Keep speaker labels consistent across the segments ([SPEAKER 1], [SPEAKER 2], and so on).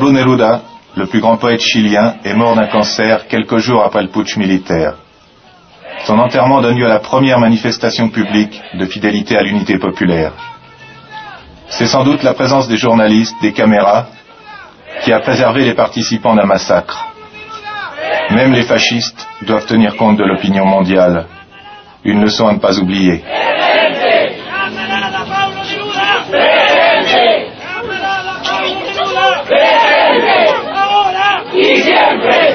[SPEAKER 1] Pablo Neruda, le plus grand poète chilien, est mort d'un cancer quelques jours après le putsch militaire. Son enterrement donne lieu à la première manifestation publique de fidélité à l'unité populaire. C'est sans doute la présence des journalistes, des caméras, qui a préservé les participants d'un massacre. Même les fascistes doivent tenir compte de l'opinion mondiale. Une leçon à ne pas oublier. Amen.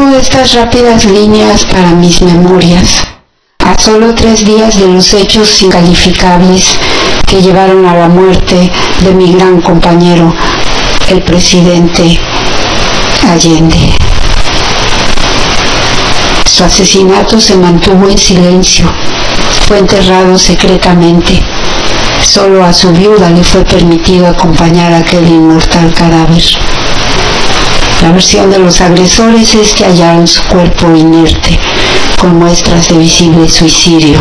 [SPEAKER 2] Escribo estas rápidas líneas para mis memorias, a solo tres días de los hechos incalificables que llevaron a la muerte de mi gran compañero, el presidente Allende. Su asesinato se mantuvo en silencio, fue enterrado secretamente. Solo a su viuda le fue permitido acompañar aquel inmortal cadáver. La versión de los agresores es que hallaron su cuerpo inerte, con muestras de visible suicidio.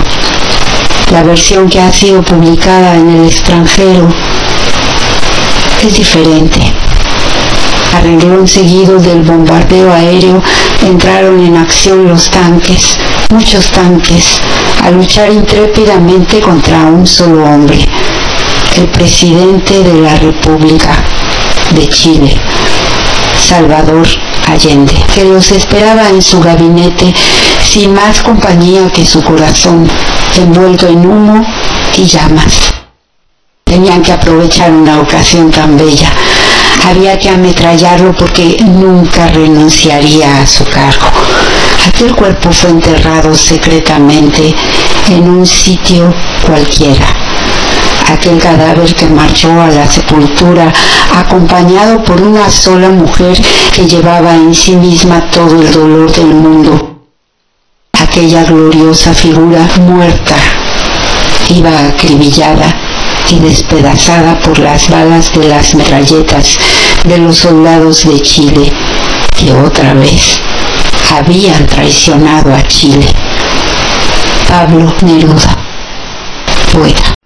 [SPEAKER 2] La versión que ha sido publicada en el extranjero es diferente. A seguido del bombardeo aéreo entraron en acción los tanques, muchos tanques, a luchar intrépidamente contra un solo hombre, el presidente de la República de Chile. Salvador Allende, que los esperaba en su gabinete sin más compañía que su corazón, envuelto en humo y llamas. Tenían que aprovechar una ocasión tan bella. Había que ametrallarlo porque nunca renunciaría a su cargo. Aquel cuerpo fue enterrado secretamente en un sitio cualquiera. Aquel cadáver que marchó a la sepultura acompañado por una sola mujer que llevaba en sí misma todo el dolor del mundo. Aquella gloriosa figura muerta iba acribillada y despedazada por las balas de las metralletas de los soldados de Chile que otra vez habían traicionado a Chile. Pablo Neruda, poeta.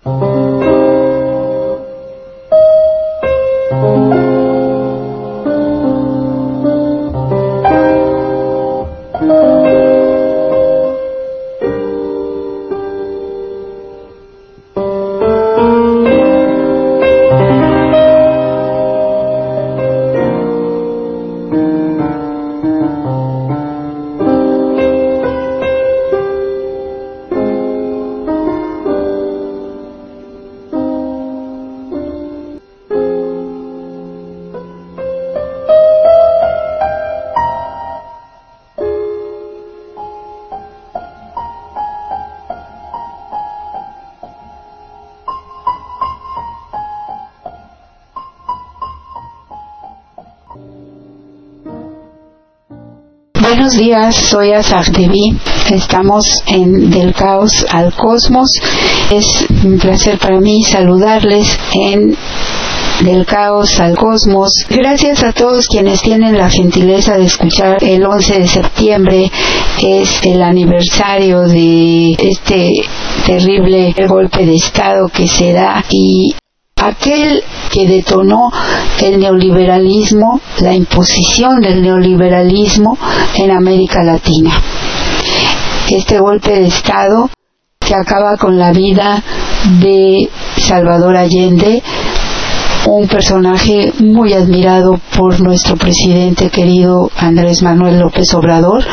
[SPEAKER 2] Buenos días, soy Devi. Estamos en Del Caos al Cosmos. Es un placer para mí saludarles en del caos al cosmos. Gracias a todos quienes tienen la gentileza de escuchar el 11 de septiembre, es el aniversario de este terrible golpe de Estado que se da y aquel que detonó el neoliberalismo, la imposición del neoliberalismo en América Latina. Este golpe de Estado que acaba con la vida de Salvador Allende, un personaje muy admirado por nuestro presidente querido Andrés Manuel López Obrador,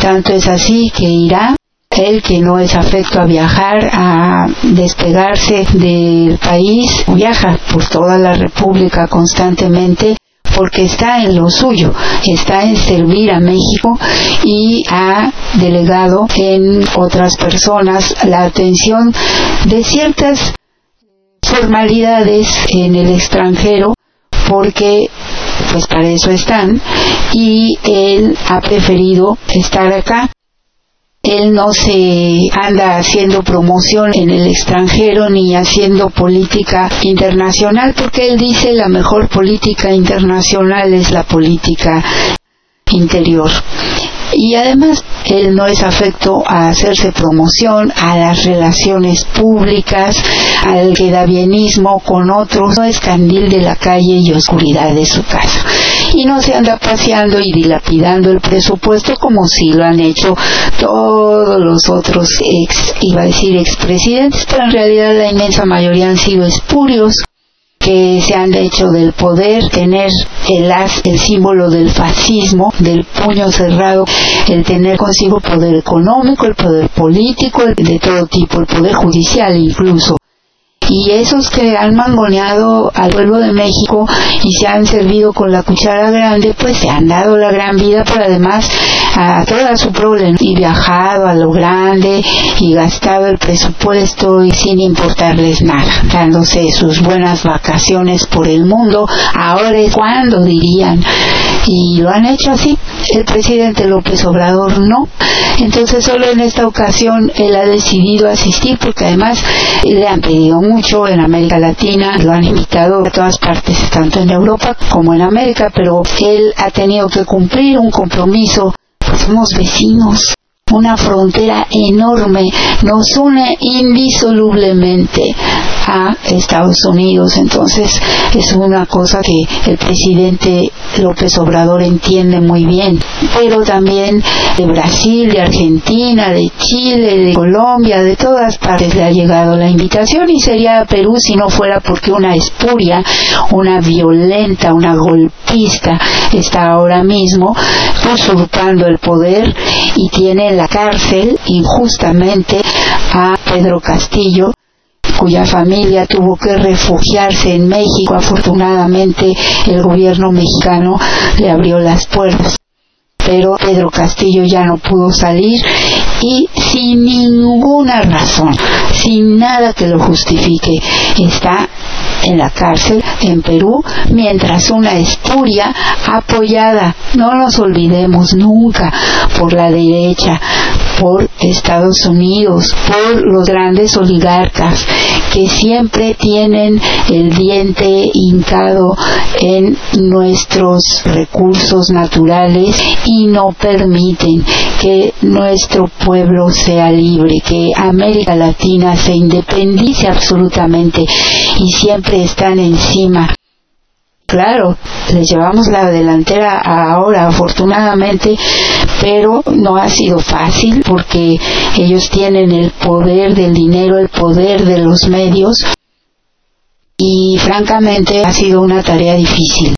[SPEAKER 2] tanto es así que irá él que no es afecto a viajar, a despegarse del país, viaja por toda la República constantemente porque está en lo suyo, está en servir a México y ha delegado en otras personas la atención de ciertas formalidades en el extranjero porque pues para eso están y él ha preferido estar acá él no se anda haciendo promoción en el extranjero ni haciendo política internacional porque él dice la mejor política internacional es la política interior. Y además, él no es afecto a hacerse promoción, a las relaciones públicas, al quedabienismo con otros, no es candil de la calle y oscuridad de su casa. Y no se anda paseando y dilapidando el presupuesto como si lo han hecho todos los otros ex, iba a decir expresidentes, pero en realidad la inmensa mayoría han sido espurios que se han hecho del poder, tener el as, el símbolo del fascismo, del puño cerrado, el tener consigo poder económico, el poder político, de todo tipo, el poder judicial incluso y esos que han mangoneado al pueblo de México y se han servido con la cuchara grande, pues se han dado la gran vida, pero además a toda su problema y viajado a lo grande y gastado el presupuesto y sin importarles nada, dándose sus buenas vacaciones por el mundo. Ahora es cuando dirían y lo han hecho así. El presidente López Obrador no. Entonces solo en esta ocasión él ha decidido asistir porque además le han pedido mucho en América Latina, lo han invitado a todas partes, tanto en Europa como en América, pero él ha tenido que cumplir un compromiso. Somos vecinos, una frontera enorme nos une indisolublemente a Estados Unidos. Entonces es una cosa que el presidente López Obrador entiende muy bien. Pero también de Brasil, de Argentina, de Chile, de Colombia, de todas partes le ha llegado la invitación y sería Perú si no fuera porque una espuria, una violenta, una golpista está ahora mismo usurpando el poder y tiene la cárcel injustamente a Pedro Castillo cuya familia tuvo que refugiarse en México. Afortunadamente el gobierno mexicano le abrió las puertas. Pero Pedro Castillo ya no pudo salir y sin ninguna razón, sin nada que lo justifique, está en la cárcel en Perú, mientras una esturia apoyada, no nos olvidemos nunca, por la derecha, por Estados Unidos, por los grandes oligarcas que siempre tienen el diente hincado en nuestros recursos naturales y no permiten que nuestro pueblo sea libre, que América Latina se independice absolutamente y siempre están encima claro, les llevamos la delantera ahora, afortunadamente, pero no ha sido fácil porque ellos tienen el poder del dinero, el poder de los medios y francamente ha sido una tarea difícil.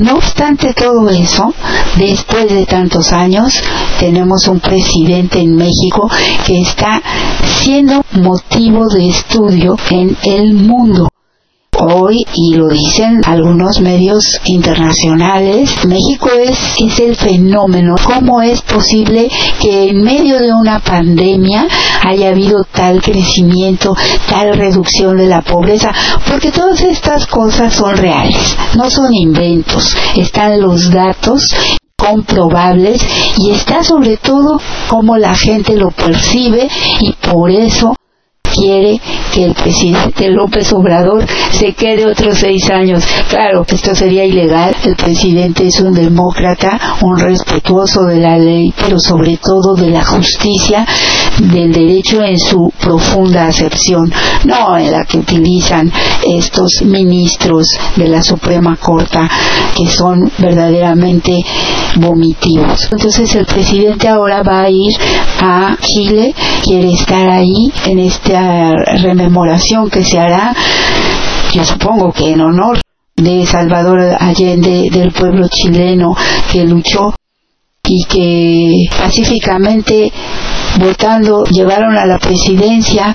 [SPEAKER 2] No obstante todo eso, después de tantos años, tenemos un presidente en México que está siendo motivo de estudio en el mundo hoy, y lo dicen algunos medios internacionales, México es, es el fenómeno. ¿Cómo es posible que en medio de una pandemia haya habido tal crecimiento, tal reducción de la pobreza? Porque todas estas cosas son reales, no son inventos. Están los datos comprobables y está sobre todo cómo la gente lo percibe y por eso quiere que el presidente López Obrador se quede otros seis años. Claro, esto sería ilegal. El presidente es un demócrata, un respetuoso de la ley, pero sobre todo de la justicia, del derecho en su profunda acepción, no en la que utilizan estos ministros de la Suprema Corte que son verdaderamente vomitivos. Entonces el presidente ahora va a ir a Chile, quiere estar ahí en esta rememoración que se hará, yo supongo que en honor de Salvador Allende, del pueblo chileno que luchó y que pacíficamente votando llevaron a la presidencia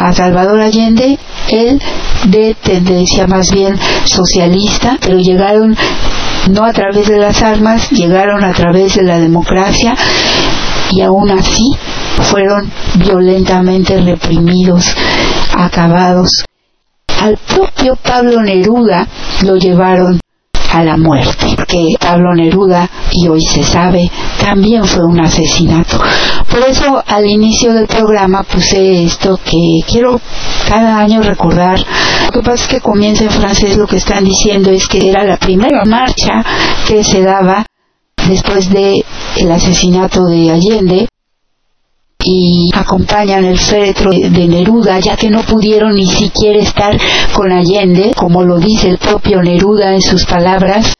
[SPEAKER 2] a Salvador Allende, él de tendencia más bien socialista, pero llegaron no a través de las armas, llegaron a través de la democracia y aún así fueron violentamente reprimidos, acabados. Al propio Pablo Neruda lo llevaron a la muerte, porque Pablo Neruda, y hoy se sabe, también fue un asesinato. Por eso al inicio del programa puse esto que quiero cada año recordar. Lo que pasa es que comienza en francés, lo que están diciendo es que era la primera marcha que se daba después de el asesinato de Allende y acompañan el féretro de Neruda, ya que no pudieron ni siquiera estar con Allende, como lo dice el propio Neruda en sus palabras.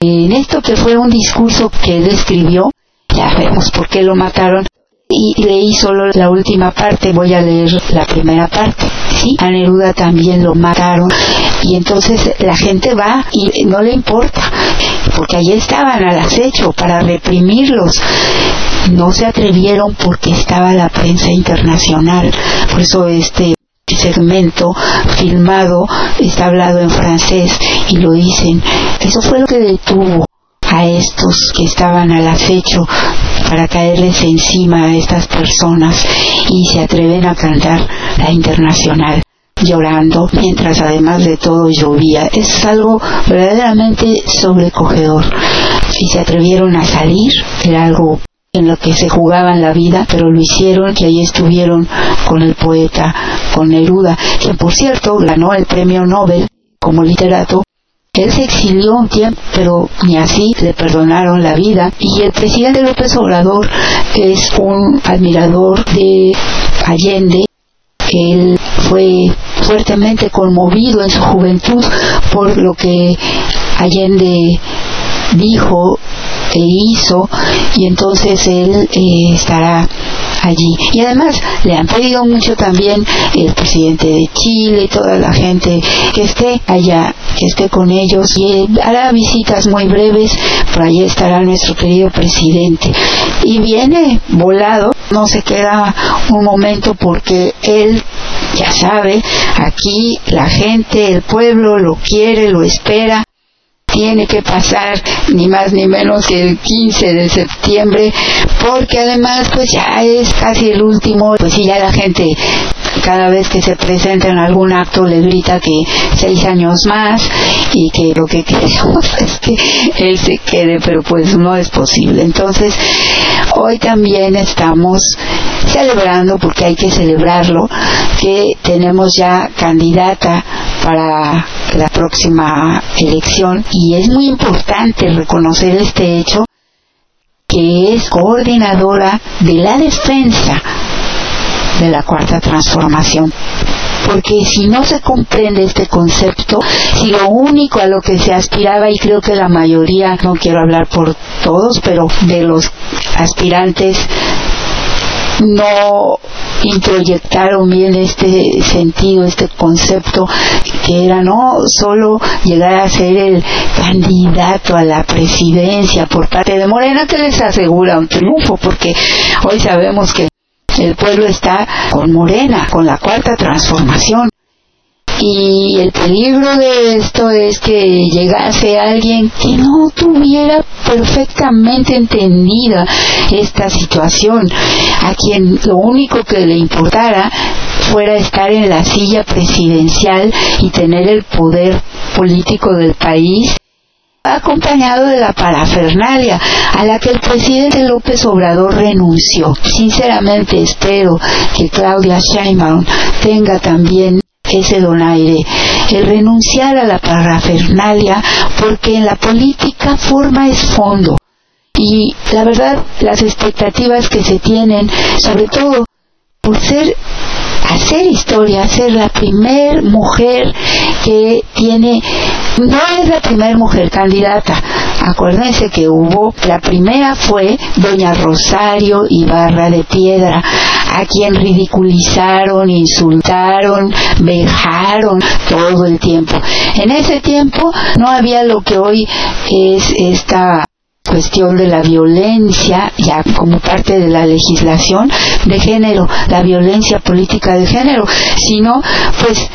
[SPEAKER 2] En esto que fue un discurso que él escribió, ya vemos por qué lo mataron, y leí solo la última parte, voy a leer la primera parte. Sí, a Neruda también lo mataron y entonces la gente va y no le importa, porque allí estaban al acecho para reprimirlos. No se atrevieron porque estaba la prensa internacional, por eso este segmento filmado está hablado en francés y lo dicen. Eso fue lo que detuvo a estos que estaban al acecho para caerles encima a estas personas y se atreven a cantar la internacional llorando mientras además de todo llovía. Es algo verdaderamente sobrecogedor. Y se atrevieron a salir, era algo en lo que se jugaban la vida, pero lo hicieron y ahí estuvieron con el poeta, con Neruda, quien por cierto ganó el premio Nobel como literato él se exilió un tiempo, pero ni así le perdonaron la vida. Y el presidente López Obrador es un admirador de Allende. Él fue fuertemente conmovido en su juventud por lo que Allende dijo e hizo y entonces él eh, estará allí. Y además le han pedido mucho también el presidente de Chile, y toda la gente que esté allá, que esté con ellos y hará visitas muy breves, por allí estará nuestro querido presidente. Y viene volado, no se queda un momento porque él ya sabe, aquí la gente, el pueblo lo quiere, lo espera tiene que pasar ni más ni menos que el 15 de septiembre porque además pues ya es casi el último pues si ya la gente cada vez que se presenta en algún acto le grita que seis años más y que lo que queremos es que él se quede, pero pues no es posible. Entonces, hoy también estamos celebrando, porque hay que celebrarlo, que tenemos ya candidata para la próxima elección y es muy importante reconocer este hecho que es coordinadora de la defensa de la cuarta transformación. Porque si no se comprende este concepto, si lo único a lo que se aspiraba, y creo que la mayoría, no quiero hablar por todos, pero de los aspirantes no introyectaron bien este sentido, este concepto, que era no solo llegar a ser el candidato a la presidencia por parte de Morena, que les asegura un triunfo, porque hoy sabemos que el pueblo está con Morena, con la cuarta transformación. Y el peligro de esto es que llegase alguien que no tuviera perfectamente entendida esta situación, a quien lo único que le importara fuera estar en la silla presidencial y tener el poder político del país acompañado de la parafernalia a la que el presidente López Obrador renunció. Sinceramente espero que Claudia Sheinbaum tenga también ese donaire, el renunciar a la parafernalia, porque en la política forma es fondo. Y la verdad, las expectativas que se tienen, sobre todo por ser hacer historia, ser la primer mujer que tiene, no es la primer mujer candidata. Acuérdense que hubo, la primera fue doña Rosario Ibarra de Piedra, a quien ridiculizaron, insultaron, vejaron todo el tiempo. En ese tiempo no había lo que hoy es esta cuestión de la violencia, ya como parte de la legislación de género, la violencia política de género, sino pues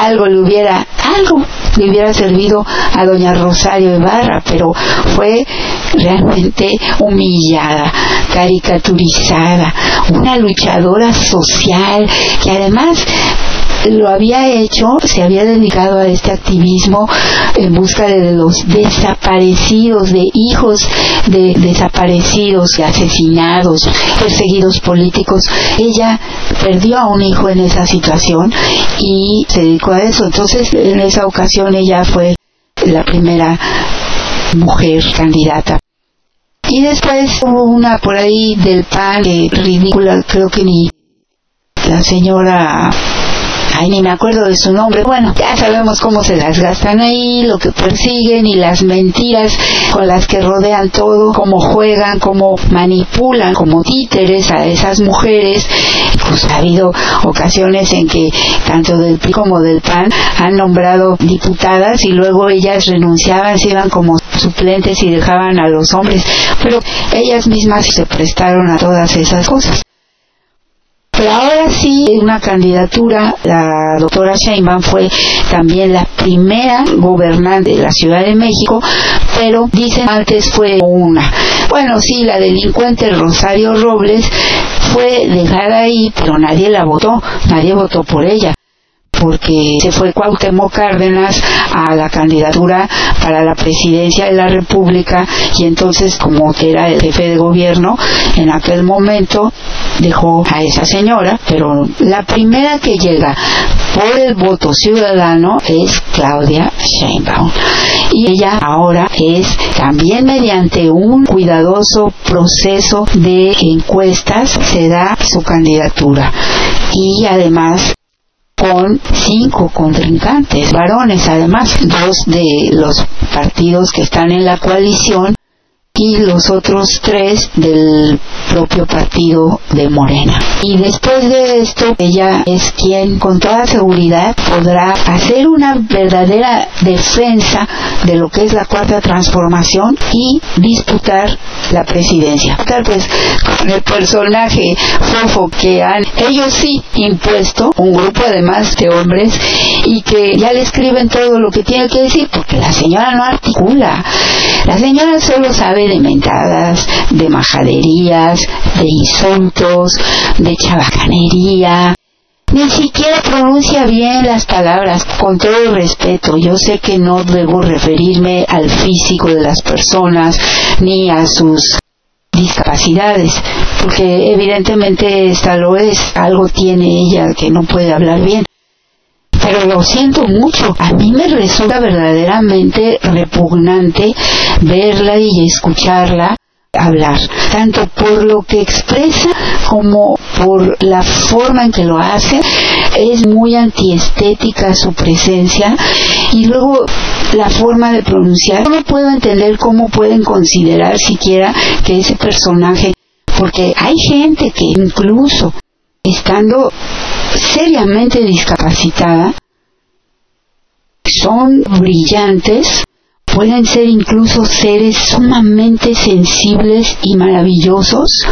[SPEAKER 2] algo le hubiera, algo le hubiera servido a doña Rosario Ibarra, pero fue realmente humillada, caricaturizada, una luchadora social que además lo había hecho, se había dedicado a este activismo en busca de los desaparecidos, de hijos de desaparecidos, asesinados, perseguidos políticos. Ella perdió a un hijo en esa situación y se dedicó a eso. Entonces, en esa ocasión ella fue la primera mujer candidata. Y después hubo una por ahí del PAN, ridícula, creo que ni la señora ay, ni me acuerdo de su nombre. Bueno, ya sabemos cómo se las gastan ahí, lo que persiguen y las mentiras con las que rodean todo, cómo juegan, cómo manipulan como títeres a esas mujeres. Pues ha habido ocasiones en que tanto del PRI como del PAN han nombrado diputadas y luego ellas renunciaban, se iban como suplentes y dejaban a los hombres, pero ellas mismas se prestaron a todas esas cosas. Pero ahora sí, una candidatura, la doctora Sheinbaum fue también la primera gobernante de la Ciudad de México, pero dicen antes fue una. Bueno, sí, la delincuente Rosario Robles fue dejada ahí, pero nadie la votó, nadie votó por ella porque se fue Cuauhtémoc Cárdenas a la candidatura para la presidencia de la República y entonces como que era el jefe de gobierno en aquel momento dejó a esa señora, pero la primera que llega por el voto ciudadano es Claudia Sheinbaum. Y ella ahora es también mediante un cuidadoso proceso de encuestas se da su candidatura. Y además con cinco contrincantes, varones además, dos de los partidos que están en la coalición y los otros tres del propio partido de Morena. Y después de esto, ella es quien con toda seguridad podrá hacer una verdadera defensa de lo que es la cuarta transformación y disputar la presidencia. Tal vez con el personaje fofo que han ellos sí impuesto, un grupo además de hombres, y que ya le escriben todo lo que tiene que decir, porque la señora no articula. La señora solo sabe de mentadas, de majaderías, de insultos, de chabacanería, ni siquiera pronuncia bien las palabras, con todo respeto. Yo sé que no debo referirme al físico de las personas ni a sus discapacidades, porque evidentemente esta lo es, algo tiene ella que no puede hablar bien. Pero lo siento mucho, a mí me resulta verdaderamente repugnante verla y escucharla hablar, tanto por lo que expresa como por la forma en que lo hace. Es muy antiestética su presencia y luego la forma de pronunciar. No puedo entender cómo pueden considerar siquiera que ese personaje, porque hay gente que incluso estando seriamente discapacitada, son brillantes pueden ser incluso seres sumamente sensibles y maravillosos,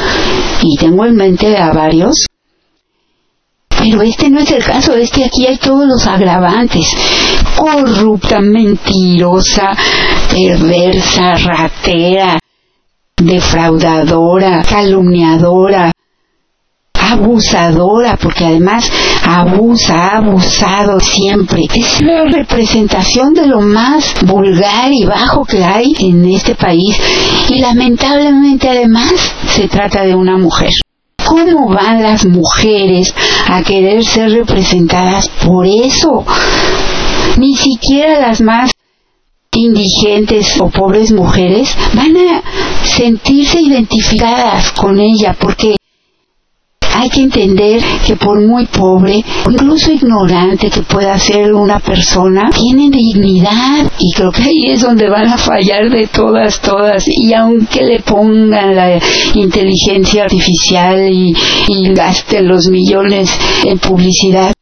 [SPEAKER 2] y tengo en mente a varios, pero este no es el caso, este aquí hay todos los agravantes. Corrupta, mentirosa, perversa, ratera, defraudadora, calumniadora, abusadora, porque además abusa, ha abusado siempre. Es la representación de lo más vulgar y bajo que hay en este país y lamentablemente además se trata de una mujer. ¿Cómo van las mujeres a querer ser representadas por eso? Ni siquiera las más indigentes o pobres mujeres van a sentirse identificadas con ella porque hay que entender que por muy pobre, incluso ignorante que pueda ser una persona, tienen dignidad. Y creo que ahí es donde van a fallar de todas, todas. Y aunque le pongan la inteligencia artificial y, y gasten los millones en publicidad,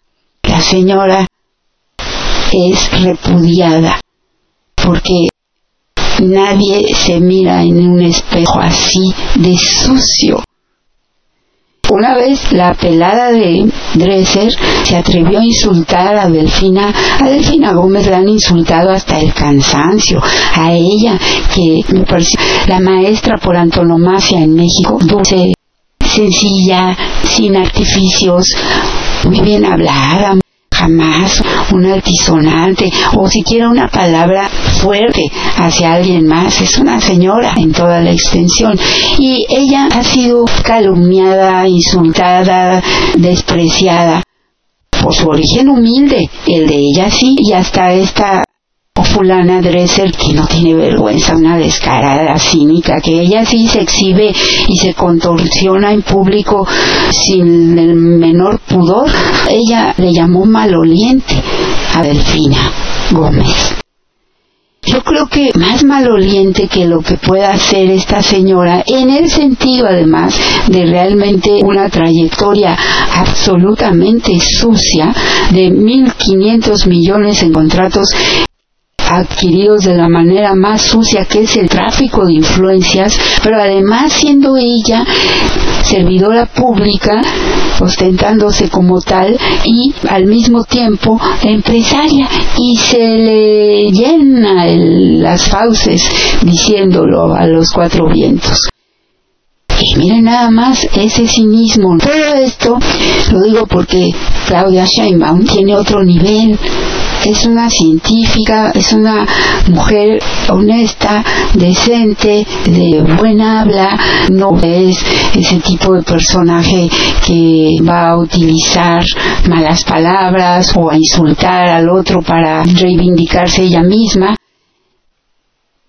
[SPEAKER 2] la señora es repudiada. Porque nadie se mira en un espejo así de sucio una vez la pelada de Dresser se atrevió a insultar a Delfina, a Delfina Gómez la han insultado hasta el cansancio, a ella que me pareció la maestra por antonomasia en México, dulce, sencilla, sin artificios, muy bien hablada, jamás un altisonante o siquiera una palabra fuerte hacia alguien más. Es una señora en toda la extensión. Y ella ha sido calumniada, insultada, despreciada por su origen humilde, el de ella sí, y hasta esta fulana Dresser que no tiene vergüenza, una descarada cínica, que ella sí se exhibe y se contorsiona en público sin el menor pudor. Ella le llamó maloliente a Delfina Gómez. Yo creo que más maloliente que lo que pueda hacer esta señora, en el sentido además de realmente una trayectoria absolutamente sucia de 1.500 millones en contratos adquiridos de la manera más sucia que es el tráfico de influencias, pero además siendo ella servidora pública, ostentándose como tal y al mismo tiempo empresaria y se le llena las fauces diciéndolo a los cuatro vientos. Y miren nada más ese cinismo. Todo esto lo digo porque Claudia Sheinbaum tiene otro nivel es una científica, es una mujer honesta, decente, de buena habla, no es ese tipo de personaje que va a utilizar malas palabras o a insultar al otro para reivindicarse ella misma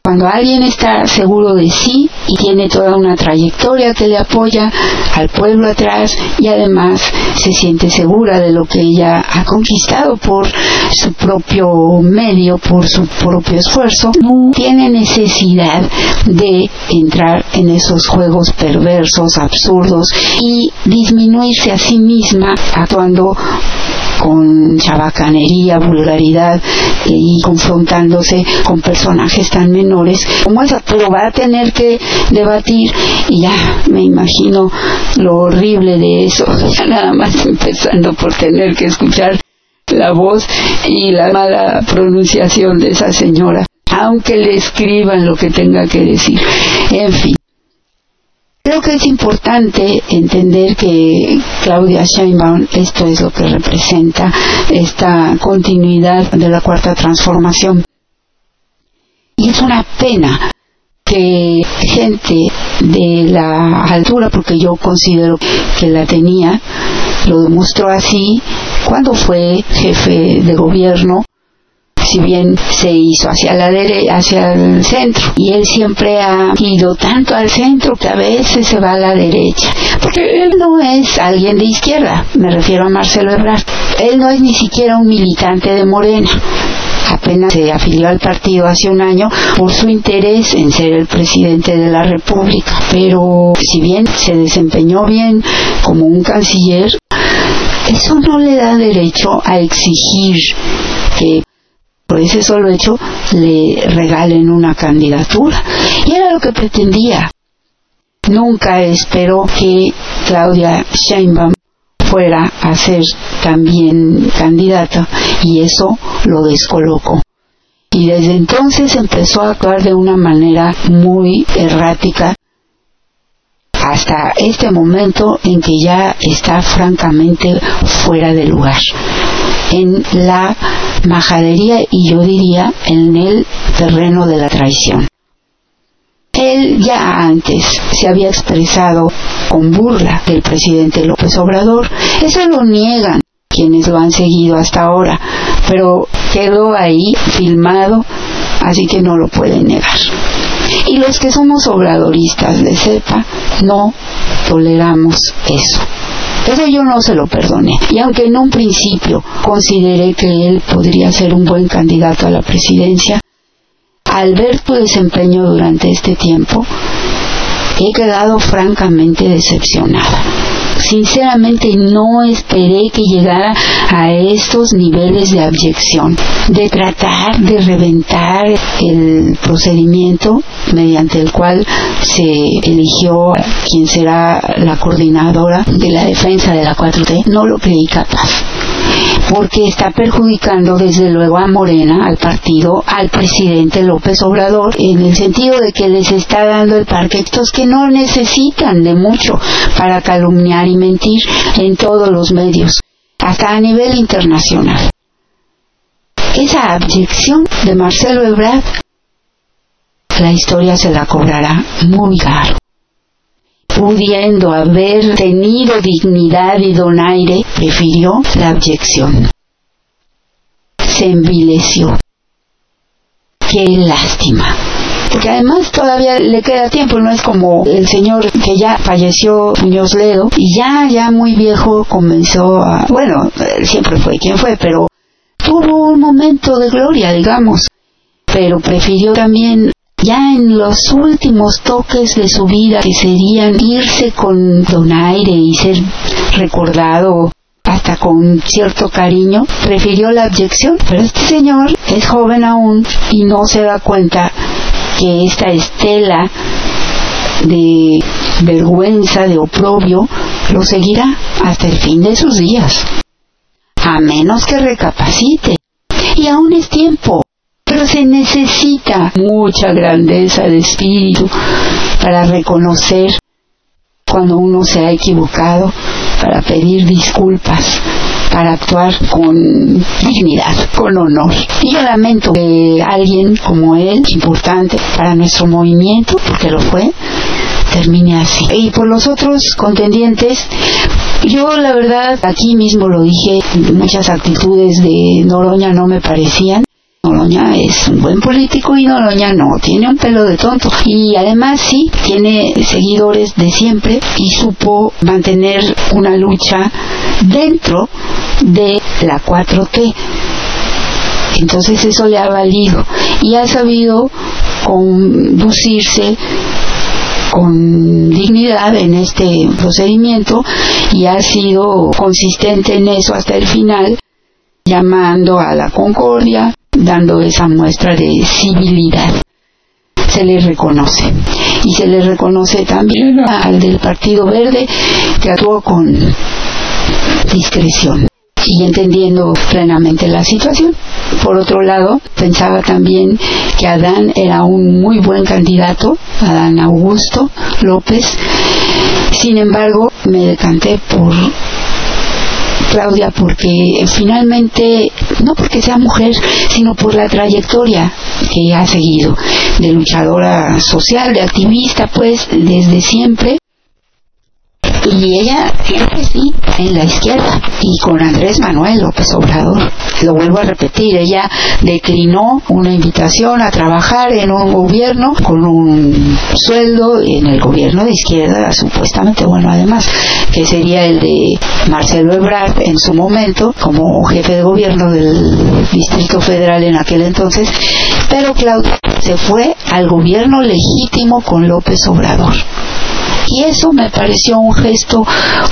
[SPEAKER 2] Cuando alguien está seguro de sí y tiene toda una trayectoria que le apoya al pueblo atrás y además se siente segura de lo que ella ha conquistado por su propio medio, por su propio esfuerzo, no tiene necesidad de entrar en esos juegos perversos, absurdos y disminuirse a sí misma actuando con chabacanería, vulgaridad y confrontándose con personajes tan menores como esa, pero va a tener que debatir y ya me imagino lo horrible de eso, ya nada más empezando por tener que escuchar la voz y la mala pronunciación de esa señora, aunque le escriban lo que tenga que decir. En fin. Creo que es importante entender que Claudia Sheinbaum esto es lo que representa esta continuidad de la cuarta transformación. Y es una pena que gente de la altura, porque yo considero que la tenía, lo demostró así cuando fue jefe de gobierno si bien se hizo hacia la derecha, hacia el centro y él siempre ha ido tanto al centro que a veces se va a la derecha porque él no es alguien de izquierda me refiero a Marcelo Ebrard él no es ni siquiera un militante de Morena apenas se afilió al partido hace un año por su interés en ser el presidente de la República. Pero si bien se desempeñó bien como un canciller, eso no le da derecho a exigir que por ese solo hecho le regalen una candidatura. Y era lo que pretendía. Nunca esperó que Claudia Sheinbaum fuera a ser también candidata y eso lo descolocó. Y desde entonces empezó a actuar de una manera muy errática hasta este momento en que ya está francamente fuera de lugar en la majadería y yo diría en el terreno de la traición. Él ya antes se había expresado con burla del presidente López Obrador. Eso lo niegan quienes lo han seguido hasta ahora, pero quedó ahí filmado, así que no lo pueden negar. Y los que somos obradoristas de cepa no toleramos eso. Eso yo no se lo perdoné. Y aunque en un principio consideré que él podría ser un buen candidato a la presidencia, al ver tu desempeño durante este tiempo, he quedado francamente decepcionada. Sinceramente no esperé que llegara a estos niveles de abyección, de tratar de reventar el procedimiento mediante el cual se eligió quien será la coordinadora de la defensa de la 4T. No lo creí capaz porque está perjudicando desde luego a Morena, al partido, al presidente López Obrador, en el sentido de que les está dando el parque estos que no necesitan de mucho para calumniar y mentir en todos los medios, hasta a nivel internacional. Esa abyección de Marcelo Ebrard, la historia se la cobrará muy caro pudiendo haber tenido dignidad y donaire, prefirió la abyección. Se envileció. Qué lástima. Porque además todavía le queda tiempo, no es como el señor que ya falleció, Muñoz Ledo, y ya, ya muy viejo comenzó a, bueno, siempre fue quien fue, pero tuvo un momento de gloria, digamos, pero prefirió también ya en los últimos toques de su vida, que serían irse con donaire y ser recordado hasta con cierto cariño, prefirió la abyección. Pero este señor es joven aún y no se da cuenta que esta estela de vergüenza, de oprobio, lo seguirá hasta el fin de sus días. A menos que recapacite. Y aún es tiempo se necesita mucha grandeza de espíritu para reconocer cuando uno se ha equivocado, para pedir disculpas, para actuar con dignidad, con honor. Y yo lamento que alguien como él, importante para nuestro movimiento, porque lo fue, termine así. Y por los otros contendientes, yo la verdad aquí mismo lo dije, muchas actitudes de Noroña no me parecían, Noroña es un buen político y Noroña no, tiene un pelo de tonto. Y además sí, tiene seguidores de siempre y supo mantener una lucha dentro de la 4T. Entonces eso le ha valido y ha sabido conducirse con dignidad en este procedimiento y ha sido consistente en eso hasta el final, llamando a la concordia, dando esa muestra de civilidad. Se le reconoce. Y se le reconoce también al del Partido Verde que actuó con discreción y entendiendo plenamente la situación. Por otro lado, pensaba también que Adán era un muy buen candidato, Adán Augusto López. Sin embargo, me decanté por Claudia porque finalmente, no porque sea mujer, sino por la trayectoria que ha seguido, de luchadora social, de activista, pues desde siempre y ella siempre sí en la izquierda y con Andrés Manuel López Obrador. Lo vuelvo a repetir, ella declinó una invitación a trabajar en un gobierno con un sueldo en el gobierno de izquierda supuestamente. Bueno además que sería el de Marcelo Ebrard en su momento como jefe de gobierno del Distrito Federal en aquel entonces. Pero Claudia se fue al gobierno legítimo con López Obrador y eso me pareció un gesto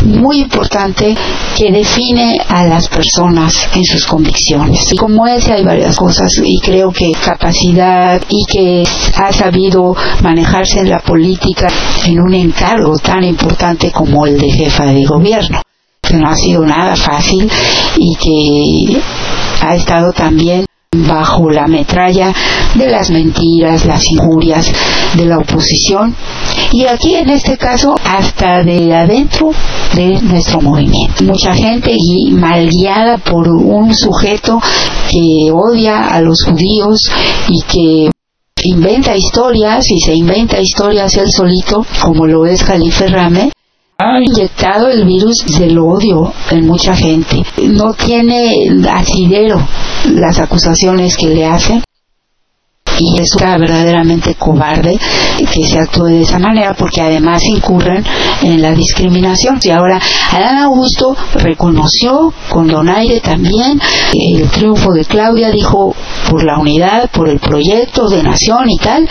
[SPEAKER 2] muy importante que define a las personas en sus convicciones. Y como ese hay varias cosas y creo que capacidad y que ha sabido manejarse en la política en un encargo tan importante como el de jefa de gobierno que no ha sido nada fácil y que ha estado también bajo la metralla de las mentiras, las injurias de la oposición y aquí en este caso hasta de adentro de nuestro movimiento. Mucha gente y mal guiada por un sujeto que odia a los judíos y que inventa historias y se inventa historias él solito, como lo es Jalife Rame, ha inyectado el virus del odio en mucha gente. No tiene asidero las acusaciones que le hacen y es verdaderamente cobarde que se actúe de esa manera porque además incurren en la discriminación. Y ahora Adán Augusto reconoció con donaire también el triunfo de Claudia, dijo por la unidad, por el proyecto de nación y tal,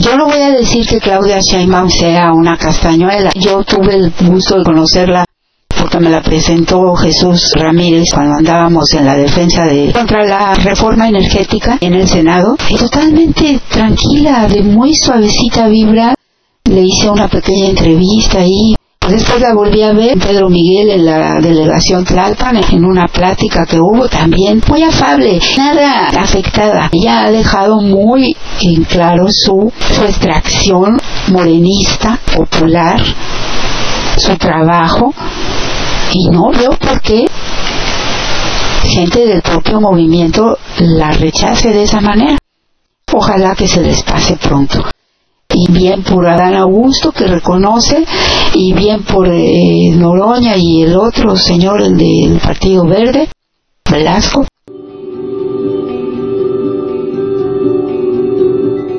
[SPEAKER 2] yo no voy a decir que Claudia Sheinbaum sea una castañuela. Yo tuve el gusto de conocerla porque me la presentó Jesús Ramírez cuando andábamos en la defensa de contra la reforma energética en el Senado. Totalmente tranquila, de muy suavecita vibra. Le hice una pequeña entrevista ahí Después la volví a ver Pedro Miguel en la delegación Tlalpan en una plática que hubo también muy afable, nada afectada. Ella ha dejado muy en claro su, extracción morenista, popular, su trabajo y no veo por qué gente del propio movimiento la rechace de esa manera. Ojalá que se les pase pronto y bien por Adán Augusto que reconoce y bien por eh, Noroña y el otro señor del Partido Verde, Velasco.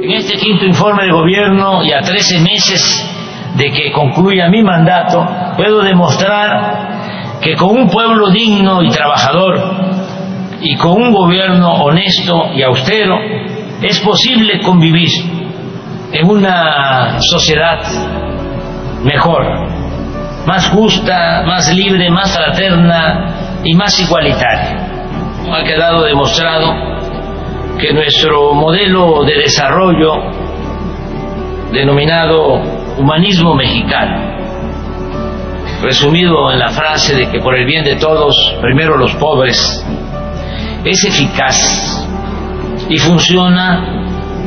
[SPEAKER 3] En este quinto informe de gobierno y a 13 meses de que concluya mi mandato, puedo demostrar que con un pueblo digno y trabajador y con un gobierno honesto y austero es posible convivir en una sociedad mejor, más justa, más libre, más fraterna y más igualitaria. Ha quedado demostrado que nuestro modelo de desarrollo, denominado humanismo mexicano, resumido en la frase de que por el bien de todos, primero los pobres, es eficaz y funciona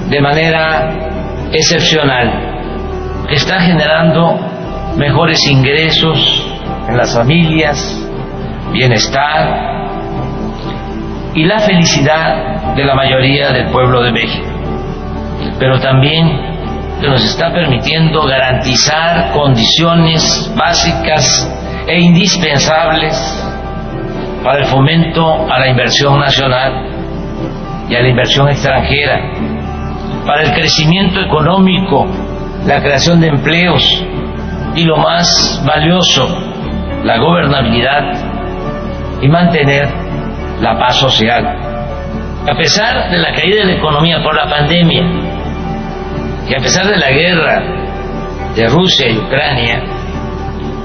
[SPEAKER 3] de manera excepcional que está generando mejores ingresos en las familias, bienestar y la felicidad de la mayoría del pueblo de México. Pero también que nos está permitiendo garantizar condiciones básicas e indispensables para el fomento a la inversión nacional y a la inversión extranjera, para el crecimiento económico, la creación de empleos y lo más valioso, la gobernabilidad y mantener la paz social. A pesar de la caída de la economía por la pandemia y a pesar de la guerra de Rusia y Ucrania,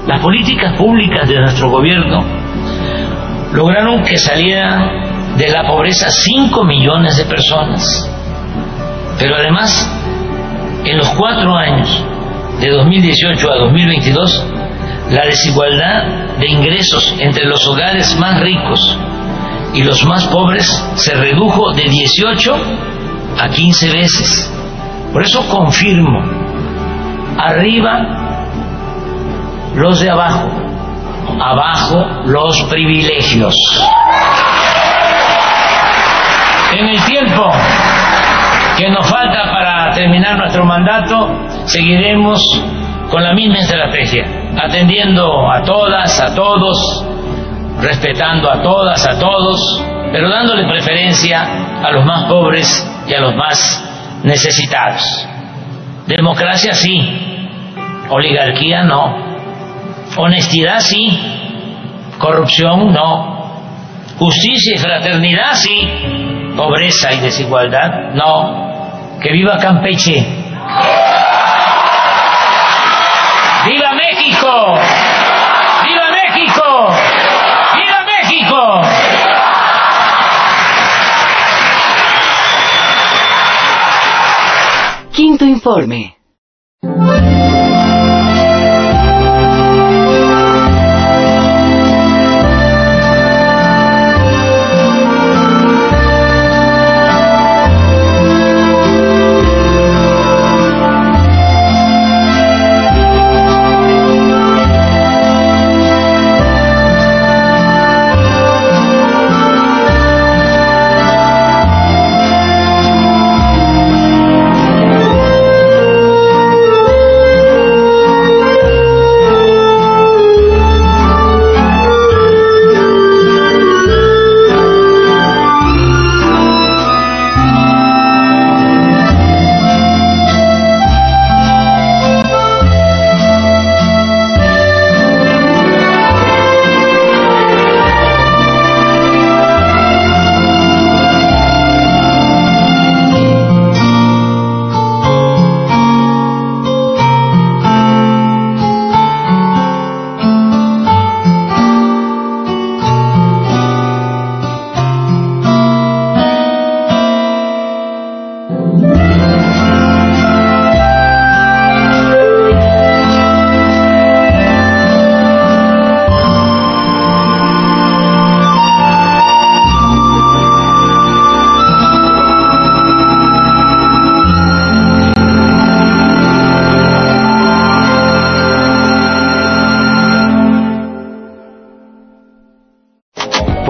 [SPEAKER 3] las políticas públicas de nuestro gobierno lograron que salieran de la pobreza 5 millones de personas. Pero además, en los cuatro años de 2018 a 2022, la desigualdad de ingresos entre los hogares más ricos y los más pobres se redujo de 18 a 15 veces. Por eso confirmo, arriba los de abajo, abajo los privilegios. En el tiempo que nos falta para terminar nuestro mandato, seguiremos con la misma estrategia, atendiendo a todas, a todos, respetando a todas, a todos, pero dándole preferencia a los más pobres y a los más necesitados. Democracia sí, oligarquía no, honestidad sí, corrupción no, justicia y fraternidad sí, pobreza y desigualdad no. Que viva Campeche. ¡Viva México! ¡Viva México! ¡Viva México!
[SPEAKER 4] Quinto informe.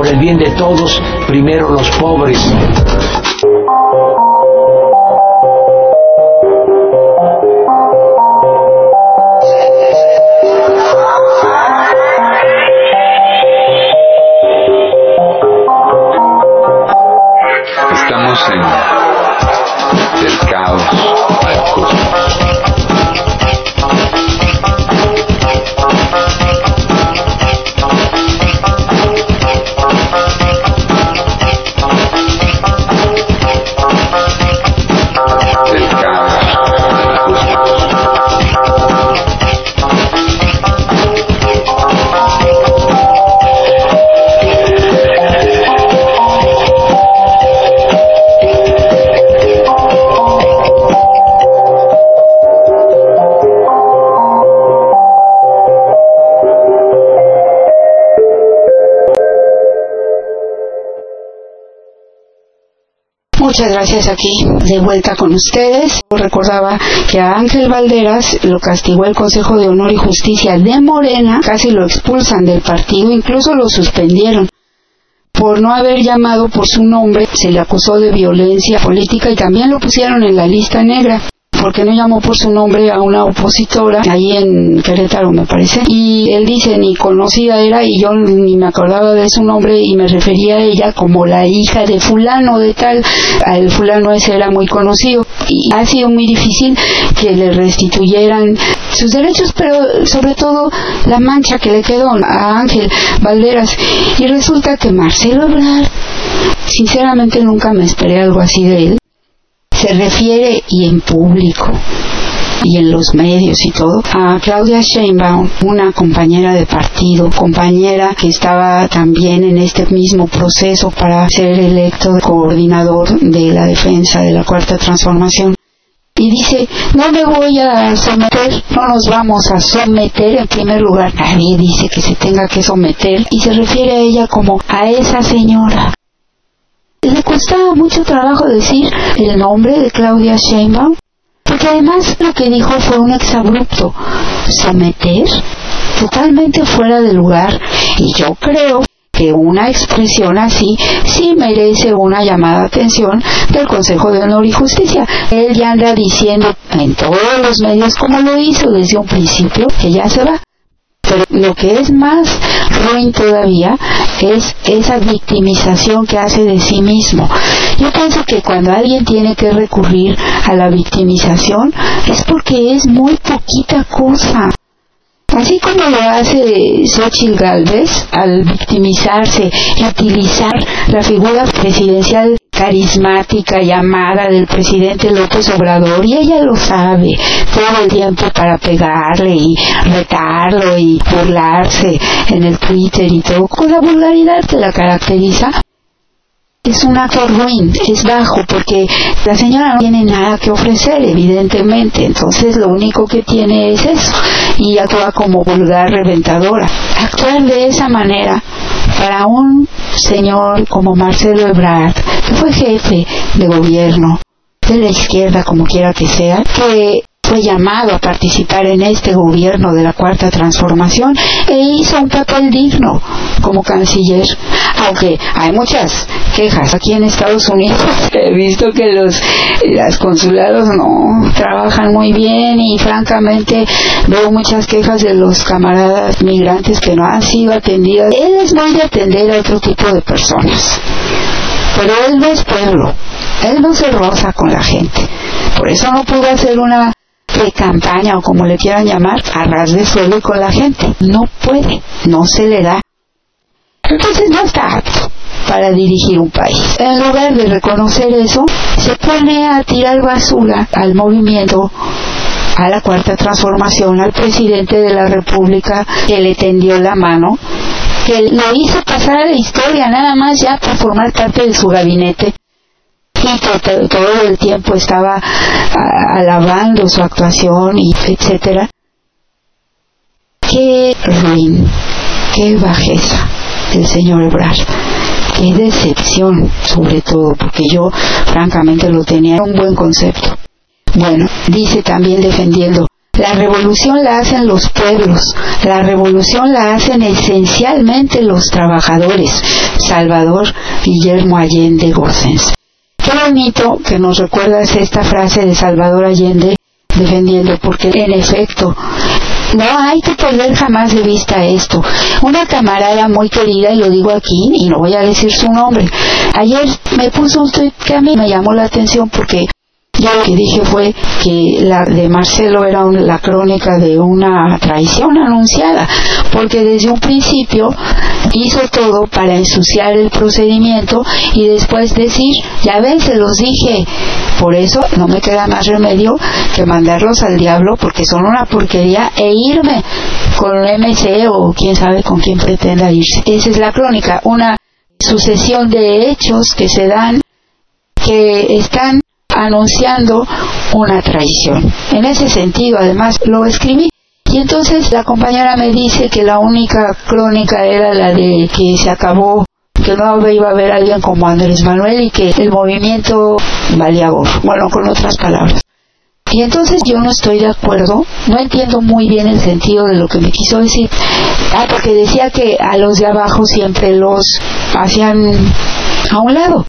[SPEAKER 3] Por el bien de todos, primero los pobres.
[SPEAKER 2] Muchas gracias aquí de vuelta con ustedes. Recordaba que a Ángel Valderas lo castigó el Consejo de Honor y Justicia de Morena, casi lo expulsan del partido, incluso lo suspendieron. Por no haber llamado por su nombre, se le acusó de violencia política y también lo pusieron en la lista negra. Porque no llamó por su nombre a una opositora ahí en Querétaro, me parece. Y él dice, ni conocida era y yo ni me acordaba de su nombre y me refería a ella como la hija de fulano de tal. El fulano ese era muy conocido y ha sido muy difícil que le restituyeran sus derechos, pero sobre todo la mancha que le quedó a Ángel Valderas. Y resulta que Marcelo Ebrard, sinceramente nunca me esperé algo así de él, se refiere y en público y en los medios y todo, a Claudia Sheinbaum, una compañera de partido, compañera que estaba también en este mismo proceso para ser electo coordinador de la defensa de la cuarta transformación. Y dice, no me voy a someter, no nos vamos a someter en primer lugar. Nadie dice que se tenga que someter y se refiere a ella como a esa señora. Le costaba mucho trabajo decir el nombre de Claudia Sheinbaum porque además lo que dijo fue un exabrupto. Someter totalmente fuera de lugar. Y yo creo que una expresión así sí merece una llamada de atención del Consejo de Honor y Justicia. Él ya anda diciendo en todos los medios, como lo hizo desde un principio, que ya se va. Pero lo que es más ruin todavía es esa victimización que hace de sí mismo. Yo pienso que cuando alguien tiene que recurrir a la victimización es porque es muy poquita cosa. Así como lo hace Xochitl Galvez al victimizarse y utilizar la figura presidencial carismática y amada del presidente López Obrador y ella lo sabe. Todo el tiempo para pegarle y retarlo y burlarse en el Twitter y todo. Con la vulgaridad que la caracteriza es un acto ruin, es bajo, porque la señora no tiene nada que ofrecer, evidentemente, entonces lo único que tiene es eso, y actúa como vulgar reventadora. Actuar de esa manera para un señor como Marcelo Ebrard, que fue jefe de gobierno de la izquierda, como quiera que sea, que fue llamado a participar en este gobierno de la cuarta transformación e hizo un papel digno como canciller, aunque hay muchas quejas aquí en Estados Unidos. He visto que los, los consulados no trabajan muy bien y francamente veo muchas quejas de los camaradas migrantes que no han sido atendidas. Él es muy de atender a otro tipo de personas, pero él no es pueblo, él no se roza con la gente. Por eso no pudo hacer una de campaña o como le quieran llamar, a ras de suelo y con la gente. No puede, no se le da. Entonces no está apto para dirigir un país. En lugar de reconocer eso, se pone a tirar basura al movimiento a la cuarta transformación, al presidente de la República que le tendió la mano, que lo hizo pasar a la historia nada más ya para formar parte de su gabinete todo el tiempo estaba alabando su actuación y etcétera. Qué ruin, qué bajeza el señor Ebrard. Qué decepción, sobre todo, porque yo francamente lo tenía un buen concepto. Bueno, dice también defendiendo, la revolución la hacen los pueblos, la revolución la hacen esencialmente los trabajadores. Salvador Guillermo Allende Gossens. Qué bonito que nos recuerdas esta frase de Salvador Allende defendiendo, porque en efecto, no hay que perder jamás de vista esto. Una camarada muy querida, y lo digo aquí, y no voy a decir su nombre, ayer me puso un tweet que a mí me llamó la atención porque yo lo que dije fue que la de Marcelo era la crónica de una traición anunciada, porque desde un principio hizo todo para ensuciar el procedimiento y después decir, ya ven, se los dije, por eso no me queda más remedio que mandarlos al diablo porque son una porquería e irme con un MC o quién sabe con quién pretenda irse. Esa es la crónica, una sucesión de hechos que se dan que están anunciando una traición. En ese sentido, además, lo escribí. Y entonces la compañera me dice que la única crónica era la de que se acabó, que no iba a haber alguien como Andrés Manuel y que el movimiento valía gorro. Bueno, con otras palabras. Y entonces yo no estoy de acuerdo, no entiendo muy bien el sentido de lo que me quiso decir. Ah, porque decía que a los de abajo siempre los hacían a un lado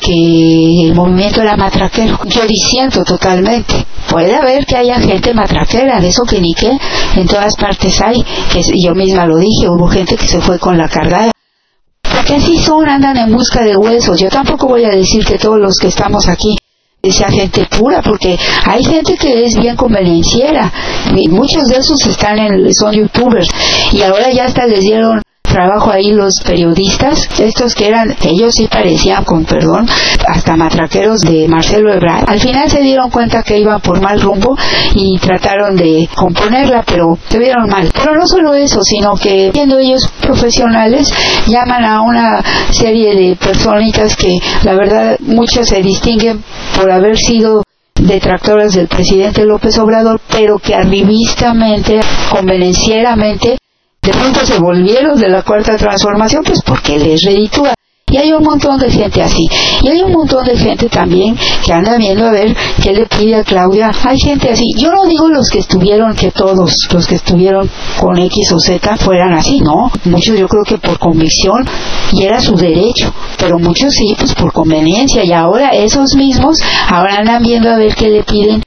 [SPEAKER 2] que el movimiento era matraquero. Yo disiento totalmente. Puede haber que haya gente matraquera, de eso que ni qué, en todas partes hay, que yo misma lo dije, hubo gente que se fue con la cargada. Porque así son, andan en busca de huesos. Yo tampoco voy a decir que todos los que estamos aquí sea gente pura, porque hay gente que es bien convenenciera, y muchos de esos están en, son youtubers, y ahora ya hasta les dieron trabajo ahí los periodistas, estos que eran, ellos sí parecían, con perdón, hasta matraqueros de Marcelo Ebrard. Al final se dieron cuenta que iban por mal rumbo y trataron de componerla, pero se vieron mal. Pero no solo eso, sino que siendo ellos profesionales, llaman a una serie de personitas que la verdad muchos se distinguen por haber sido detractores del presidente López Obrador, pero que arribistamente, convenencieramente, de pronto se volvieron de la cuarta transformación, pues porque les reditúa. Y hay un montón de gente así. Y hay un montón de gente también que anda viendo a ver qué le pide a Claudia. Hay gente así. Yo no digo los que estuvieron, que todos los que estuvieron con X o Z fueran así, no. Muchos yo creo que por convicción y era su derecho. Pero muchos sí, pues por conveniencia. Y ahora esos mismos, ahora andan viendo a ver qué le piden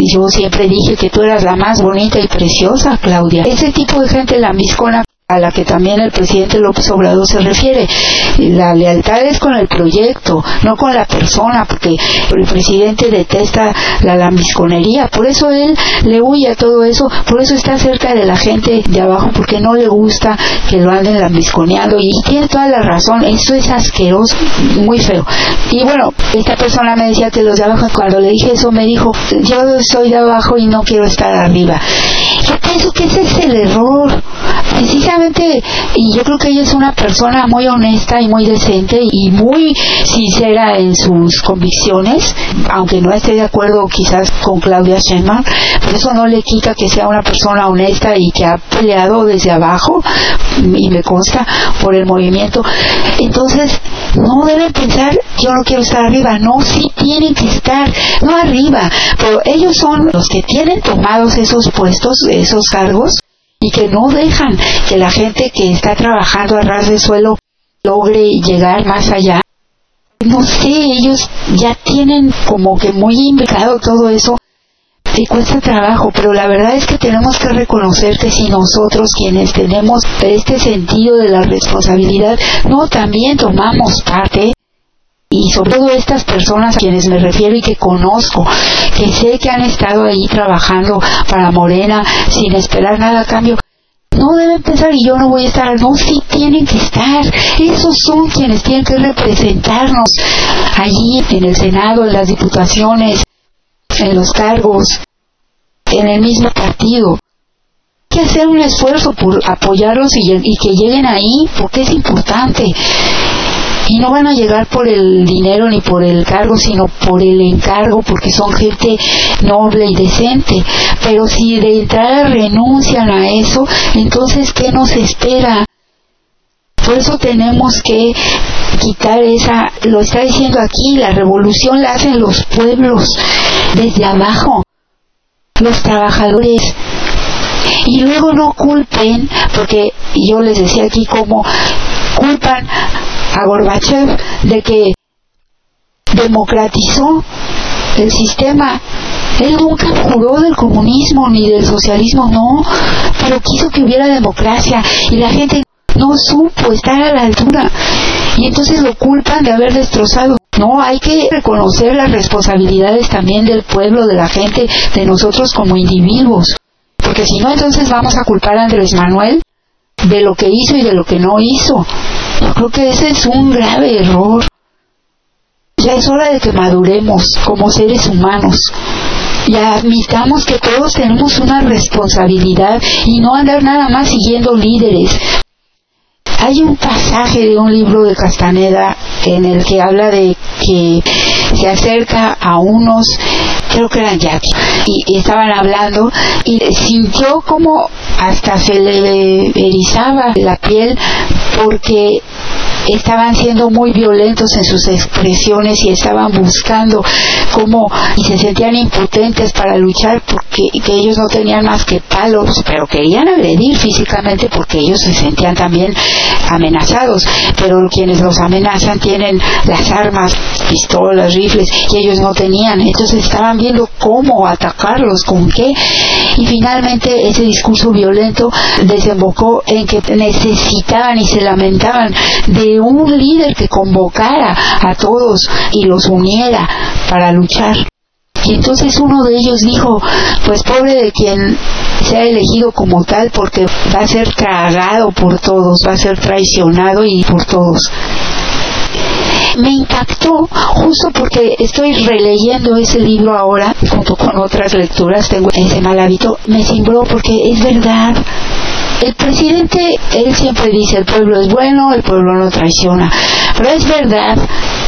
[SPEAKER 2] yo siempre dije que tú eras la más bonita y preciosa, Claudia. Ese tipo de gente, la miscona a la que también el presidente López Obrador se refiere. La lealtad es con el proyecto, no con la persona, porque el presidente detesta la lambisconería, por eso él le huye a todo eso, por eso está cerca de la gente de abajo, porque no le gusta que lo anden lambisconeando, y tiene toda la razón, eso es asqueroso, muy feo. Y bueno, esta persona me decía que los de abajo, cuando le dije eso, me dijo, yo soy de abajo y no quiero estar arriba. Yo pienso que ese es el error. Precisamente, y yo creo que ella es una persona muy honesta y muy decente y muy sincera en sus convicciones, aunque no esté de acuerdo quizás con Claudia Sheinbaum, pero eso no le quita que sea una persona honesta y que ha peleado desde abajo, y me consta, por el movimiento. Entonces, no deben pensar, yo no quiero estar arriba, no, sí tienen que estar, no arriba, pero ellos son los que tienen tomados esos puestos, esos cargos, y que no dejan que la gente que está trabajando a ras de suelo logre llegar más allá. No sé, ellos ya tienen como que muy inventado todo eso. Sí cuesta trabajo, pero la verdad es que tenemos que reconocer que si nosotros quienes tenemos este sentido de la responsabilidad, no también tomamos parte y sobre todo estas personas a quienes me refiero y que conozco, que sé que han estado ahí trabajando para Morena sin esperar nada a cambio, no deben pensar y yo no voy a estar, no, sí tienen que estar, esos son quienes tienen que representarnos allí en el Senado, en las diputaciones, en los cargos, en el mismo partido. Hay que hacer un esfuerzo por apoyarlos y, y que lleguen ahí porque es importante y no van a llegar por el dinero ni por el cargo, sino por el encargo, porque son gente noble y decente. Pero si de entrada renuncian a eso, entonces ¿qué nos espera? Por eso tenemos que quitar esa, lo está diciendo aquí, la revolución la hacen los pueblos desde abajo, los trabajadores. Y luego no culpen, porque yo les decía aquí como culpan a Gorbachev de que democratizó el sistema. Él nunca juró del comunismo ni del socialismo, no, pero quiso que hubiera democracia y la gente no supo estar a la altura y entonces lo culpan de haber destrozado. No, hay que reconocer las responsabilidades también del pueblo, de la gente, de nosotros como individuos, porque si no entonces vamos a culpar a Andrés Manuel de lo que hizo y de lo que no hizo. Yo creo que ese es un grave error. Ya es hora de que maduremos como seres humanos y admitamos que todos tenemos una responsabilidad y no andar nada más siguiendo líderes. Hay un pasaje de un libro de Castaneda en el que habla de que se acerca a unos, creo que eran yaquis, y, estaban hablando y sintió como hasta se le erizaba la piel porque estaban siendo muy violentos en sus expresiones y estaban buscando cómo y se sentían impotentes para luchar porque que ellos no tenían más que palos, pero querían agredir físicamente porque ellos se sentían también amenazados, pero quienes los amenazan tienen las armas, pistolas, rifles, y ellos no tenían, entonces estaban viendo cómo atacarlos, con qué, y finalmente ese discurso violento desembocó en que necesitaban y se lamentaban de un líder que convocara a todos y los uniera para luchar. Y entonces uno de ellos dijo, pues pobre de quien sea elegido como tal porque va a ser tragado por todos, va a ser traicionado y por todos me impactó justo porque estoy releyendo ese libro ahora junto con otras lecturas tengo ese mal hábito me simbró porque es verdad el presidente, él siempre dice, el pueblo es bueno, el pueblo no traiciona, pero es verdad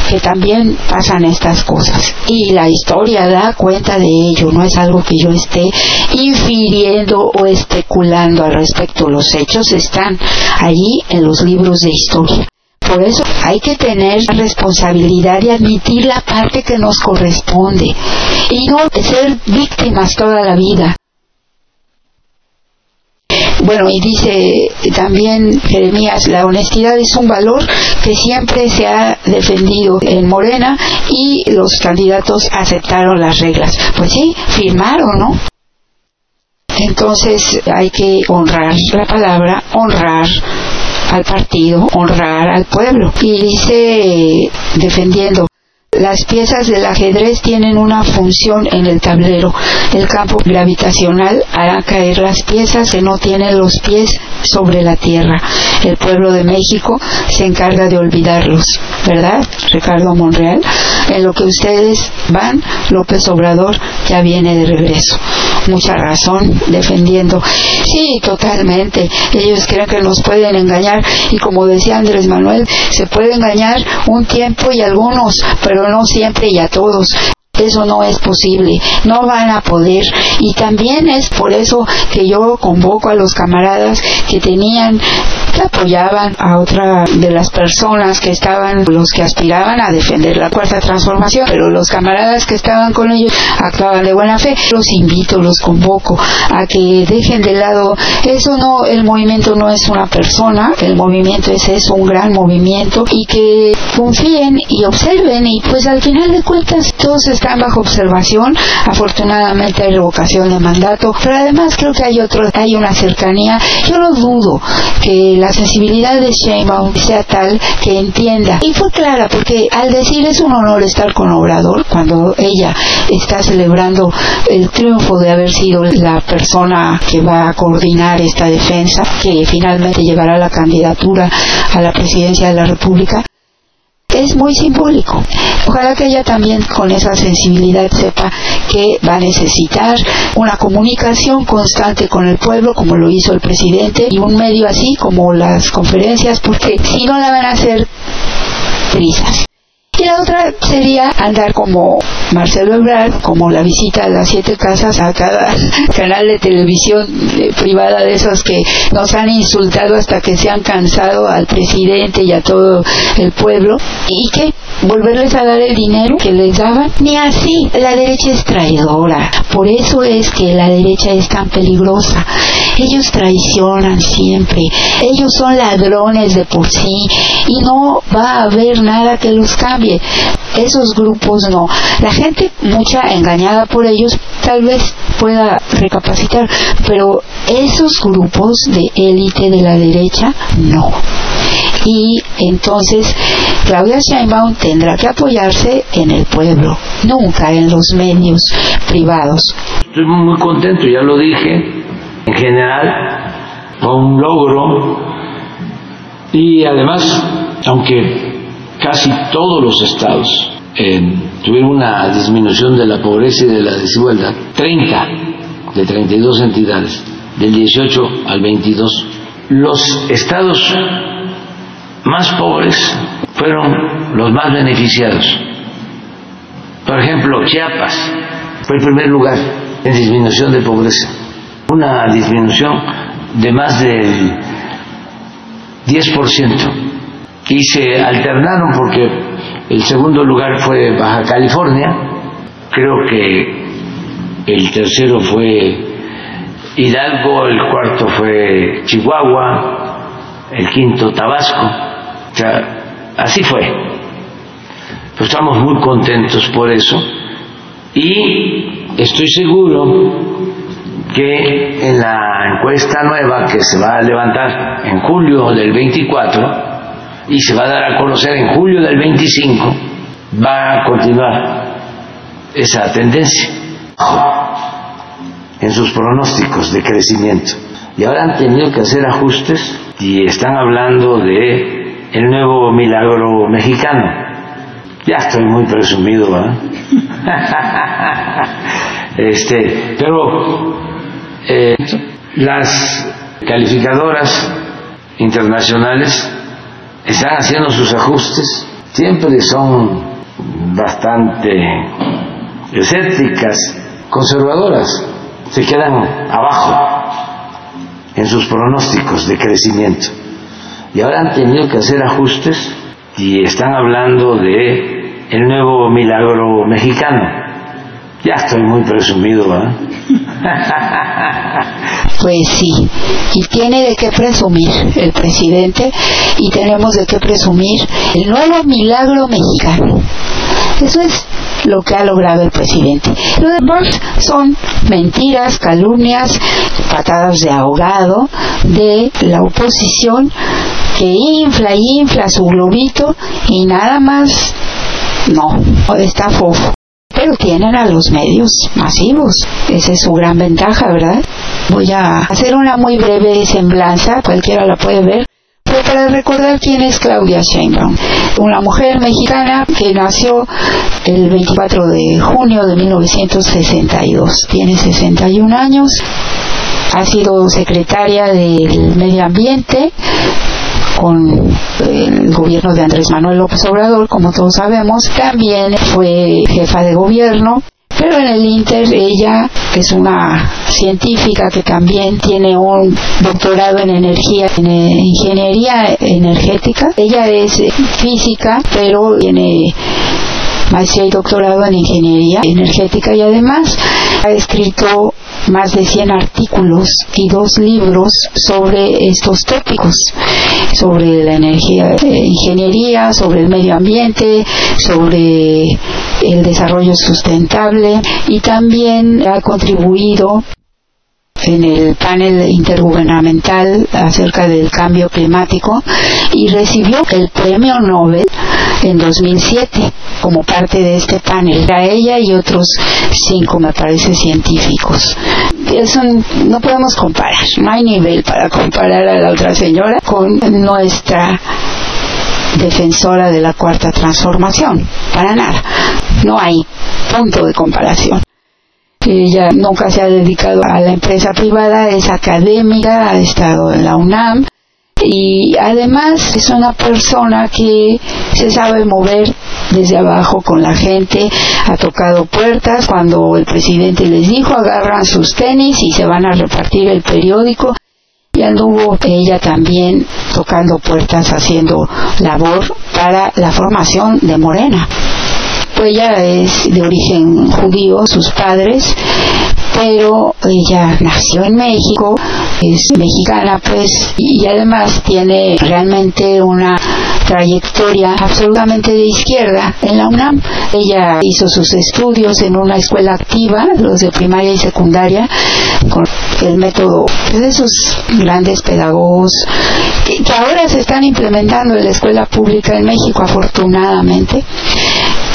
[SPEAKER 2] que también pasan estas cosas y la historia da cuenta de ello, no es algo que yo esté infiriendo o especulando al respecto, los hechos están allí en los libros de historia. Por eso hay que tener responsabilidad y admitir la parte que nos corresponde y no ser víctimas toda la vida. Bueno, y dice también Jeremías, la honestidad es un valor que siempre se ha defendido en Morena y los candidatos aceptaron las reglas. Pues sí, firmaron, ¿no? Entonces hay que honrar la palabra, honrar al partido, honrar al pueblo. Y dice, defendiendo, las piezas del ajedrez tienen una función en el tablero. El campo gravitacional hará caer las piezas que no tienen los pies sobre la tierra. El pueblo de México se encarga de olvidarlos, ¿verdad? Ricardo Monreal. En lo que ustedes van, López Obrador ya viene de regreso. Mucha razón defendiendo. Sí, totalmente. Ellos creen que nos pueden engañar y como decía Andrés Manuel, se puede engañar un tiempo y algunos, pero no siempre y a todos. Eso no es posible, no van a poder. Y también es por eso que yo convoco a los camaradas que tenían apoyaban a otra de las personas que estaban, los que aspiraban a defender la cuarta transformación, pero los camaradas que estaban con ellos actuaban de buena fe. Los invito, los convoco a que dejen de lado eso no, el movimiento no es una persona, el movimiento es eso, un gran movimiento y que confíen y observen y pues al final de cuentas todos están bajo observación, afortunadamente hay revocación de mandato, pero además creo que hay otro, hay una cercanía, yo no dudo que la sensibilidad de Sheinbaum sea tal que entienda. Y fue clara porque al decir es un honor estar con Obrador, cuando ella está celebrando el triunfo de haber sido la persona que va a coordinar esta defensa, que finalmente llevará la candidatura a la presidencia de la República, es muy simbólico. Ojalá que ella también con esa sensibilidad sepa que va a necesitar una comunicación constante con el pueblo, como lo hizo el presidente, y un medio así como las conferencias, porque si no la van a hacer prisas. Y la otra sería andar como Marcelo Ebrard, como la visita a las siete casas a cada canal de televisión eh, privada de esos que nos han insultado hasta que se han cansado al presidente y a todo el pueblo. ¿Y que volverles a dar el dinero que les daban. Ni así, la derecha es traidora. Por eso es que la derecha es tan peligrosa. Ellos traicionan siempre. Ellos son ladrones de por sí y no va a haber nada que los cambie. Esos grupos no. La gente, mucha engañada por ellos, tal vez pueda recapacitar, pero esos grupos de élite de la derecha, no y entonces Claudia Sheinbaum tendrá que apoyarse en el pueblo, nunca en los medios privados.
[SPEAKER 3] Estoy muy contento, ya lo dije, en general fue un logro y además, aunque casi todos los estados tuvieron una disminución de la pobreza y de la desigualdad, 30 de 32 entidades, del 18 al 22, los estados más pobres fueron los más beneficiados. Por ejemplo, Chiapas fue el primer lugar en disminución de pobreza, una disminución de más del 10%. Y se alternaron porque el segundo lugar fue Baja California, creo que el tercero fue Hidalgo, el cuarto fue Chihuahua, el quinto Tabasco, o sea, así fue. Pues estamos muy contentos por eso. Y estoy seguro que en la encuesta nueva que se va a levantar en julio del 24 y se va a dar a conocer en julio del 25, va a continuar esa tendencia en sus pronósticos de crecimiento. Y ahora han tenido que hacer ajustes y están hablando de el nuevo milagro mexicano. Ya estoy muy presumido, ¿eh? este, pero eh, las calificadoras internacionales están haciendo sus ajustes, siempre son bastante escépticas, conservadoras, se quedan abajo en sus pronósticos de crecimiento. Y ahora han tenido que hacer ajustes y están hablando de el nuevo milagro mexicano. Ya estoy muy presumido, ¿eh?
[SPEAKER 2] Pues sí, y tiene de qué presumir el presidente y tenemos de qué presumir el nuevo milagro mexicano. Eso es lo que ha logrado el presidente. Lo demás son mentiras, calumnias, patadas de ahogado de la oposición que infla y infla su globito y nada más no, está fofo pero tienen a los medios masivos. Esa es su gran ventaja, ¿verdad? Voy a hacer una muy breve semblanza, cualquiera la puede ver, pero para recordar quién es Claudia Sheinbaum, una mujer mexicana que nació el 24 de junio de 1962, tiene 61 años, ha sido secretaria del Medio Ambiente, con el gobierno de Andrés Manuel López Obrador, como todos sabemos. También fue jefa de gobierno pero en el Inter ella es una científica que también tiene un doctorado en energía, en ingeniería energética. Ella es física, pero tiene maestría y doctorado en ingeniería energética y además ha escrito más de 100 artículos y dos libros sobre estos tópicos, sobre la energía, ingeniería, sobre el medio ambiente, sobre el desarrollo sustentable y también ha contribuido en el panel intergubernamental acerca del cambio climático y recibió el premio Nobel en 2007 como parte de este panel. A ella y otros cinco, me parece, científicos. Eso no podemos comparar, no hay nivel para comparar a la otra señora con nuestra defensora de la cuarta transformación, para nada, no hay punto de comparación. Ella nunca se ha dedicado a la empresa privada, es académica, ha estado en la UNAM y además es una persona que se sabe mover desde abajo con la gente, ha tocado puertas cuando el presidente les dijo agarran sus tenis y se van a repartir el periódico y anduvo ella también tocando puertas haciendo labor para la formación de Morena. Ella es de origen judío, sus padres, pero ella nació en México, es mexicana pues, y además tiene realmente una trayectoria absolutamente de izquierda en la UNAM. Ella hizo sus estudios en una escuela activa, los de primaria y secundaria, con el método de esos grandes pedagogos que ahora se están implementando en la escuela pública en México, afortunadamente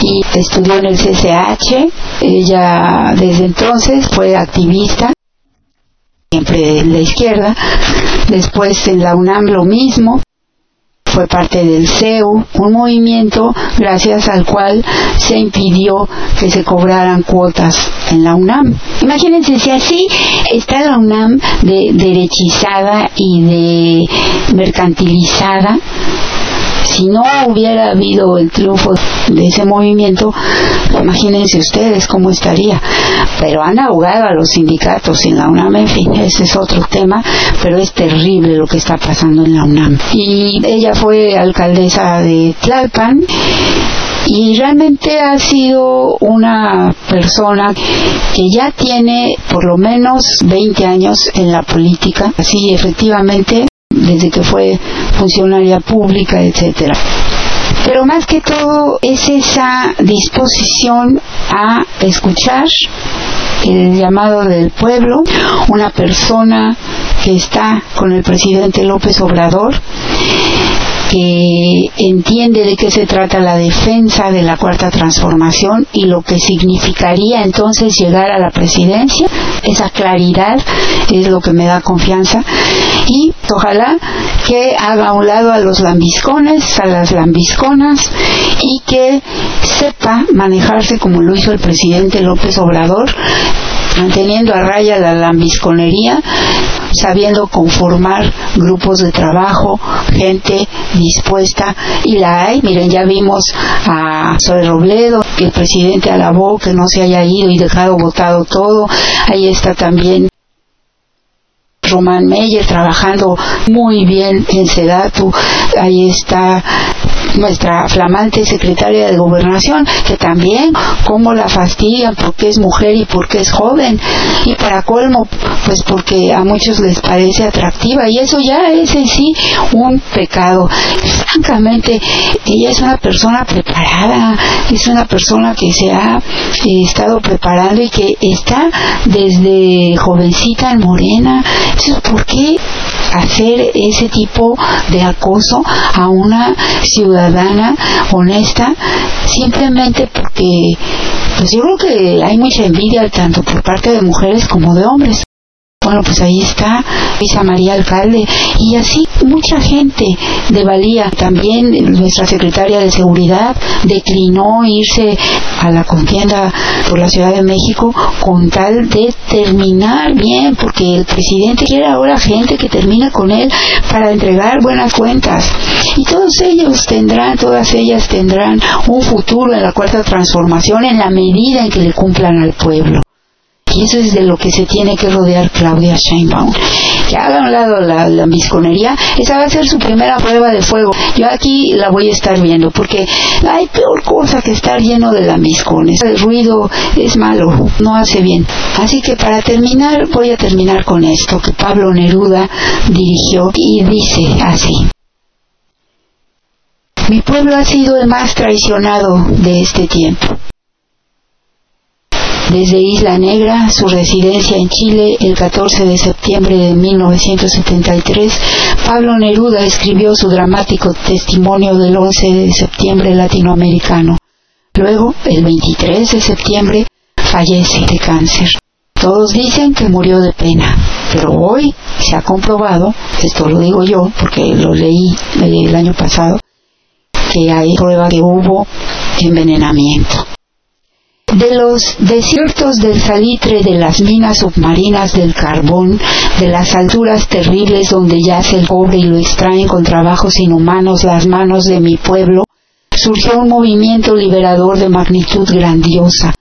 [SPEAKER 2] y estudió en el CCH. Ella desde entonces fue activista, siempre en la izquierda. Después en la UNAM lo mismo. Fue parte del CEU, un movimiento gracias al cual se impidió que se cobraran cuotas en la UNAM. Imagínense si así está la UNAM de derechizada y de mercantilizada si no hubiera habido el triunfo de ese movimiento, imagínense ustedes cómo estaría. Pero han ahogado a los sindicatos en la UNAM, en fin, ese es otro tema, pero es terrible lo que está pasando en la UNAM. Y ella fue alcaldesa de Tlalpan y realmente ha sido una persona que ya tiene por lo menos 20 años en la política, así efectivamente desde que fue funcionaria pública, etcétera. Pero más que todo es esa disposición a escuchar el llamado del pueblo, una persona que está con el presidente López Obrador que entiende de qué se trata la defensa de la cuarta transformación y lo que significaría entonces llegar a la presidencia. Esa claridad es lo que me da confianza y ojalá que haga un lado a los lambiscones, a las lambisconas y que sepa manejarse como lo hizo el presidente López Obrador manteniendo a raya la lambisconería, sabiendo conformar grupos de trabajo, gente dispuesta, y la hay. Miren, ya vimos a Soy Robledo, que el presidente alabó que no se haya ido y dejado votado todo. Ahí está también Román Meyer trabajando muy bien en Sedatu. Ahí está nuestra flamante secretaria de gobernación, que también cómo la fastidian porque es mujer y porque es joven. Y para colmo, pues porque a muchos les parece atractiva. Y eso ya es en sí un pecado. Francamente, ella es una persona preparada, es una persona que se ha eh, estado preparando y que está desde jovencita en Morena. ¿por qué hacer ese tipo de acoso a una ciudadana honesta simplemente porque pues yo creo que hay mucha envidia tanto por parte de mujeres como de hombres. Bueno, pues ahí está Luisa María Alcalde y así mucha gente de valía. También nuestra secretaria de Seguridad declinó irse a la contienda por la Ciudad de México con tal de terminar bien, porque el presidente quiere ahora gente que termine con él para entregar buenas cuentas. Y todos ellos tendrán, todas ellas tendrán un futuro en la cuarta transformación en la medida en que le cumplan al pueblo. Y eso es de lo que se tiene que rodear Claudia Sheinbaum. Que haga a un lado la, la misconería, esa va a ser su primera prueba de fuego. Yo aquí la voy a estar viendo, porque hay peor cosa que estar lleno de lambiscones. El ruido es malo, no hace bien. Así que para terminar, voy a terminar con esto que Pablo Neruda dirigió y dice así. Mi pueblo ha sido el más traicionado de este tiempo desde Isla Negra, su residencia en Chile, el 14 de septiembre de 1973, Pablo Neruda escribió su dramático testimonio del 11 de septiembre latinoamericano. Luego, el 23 de septiembre, fallece de cáncer. Todos dicen que murió de pena, pero hoy se ha comprobado, esto lo digo yo porque lo leí el año pasado, que hay prueba que hubo envenenamiento de los desiertos del salitre, de las minas submarinas del carbón, de las alturas terribles donde yace el cobre y lo extraen con trabajos inhumanos las manos de mi pueblo, surgió un movimiento liberador de magnitud grandiosa.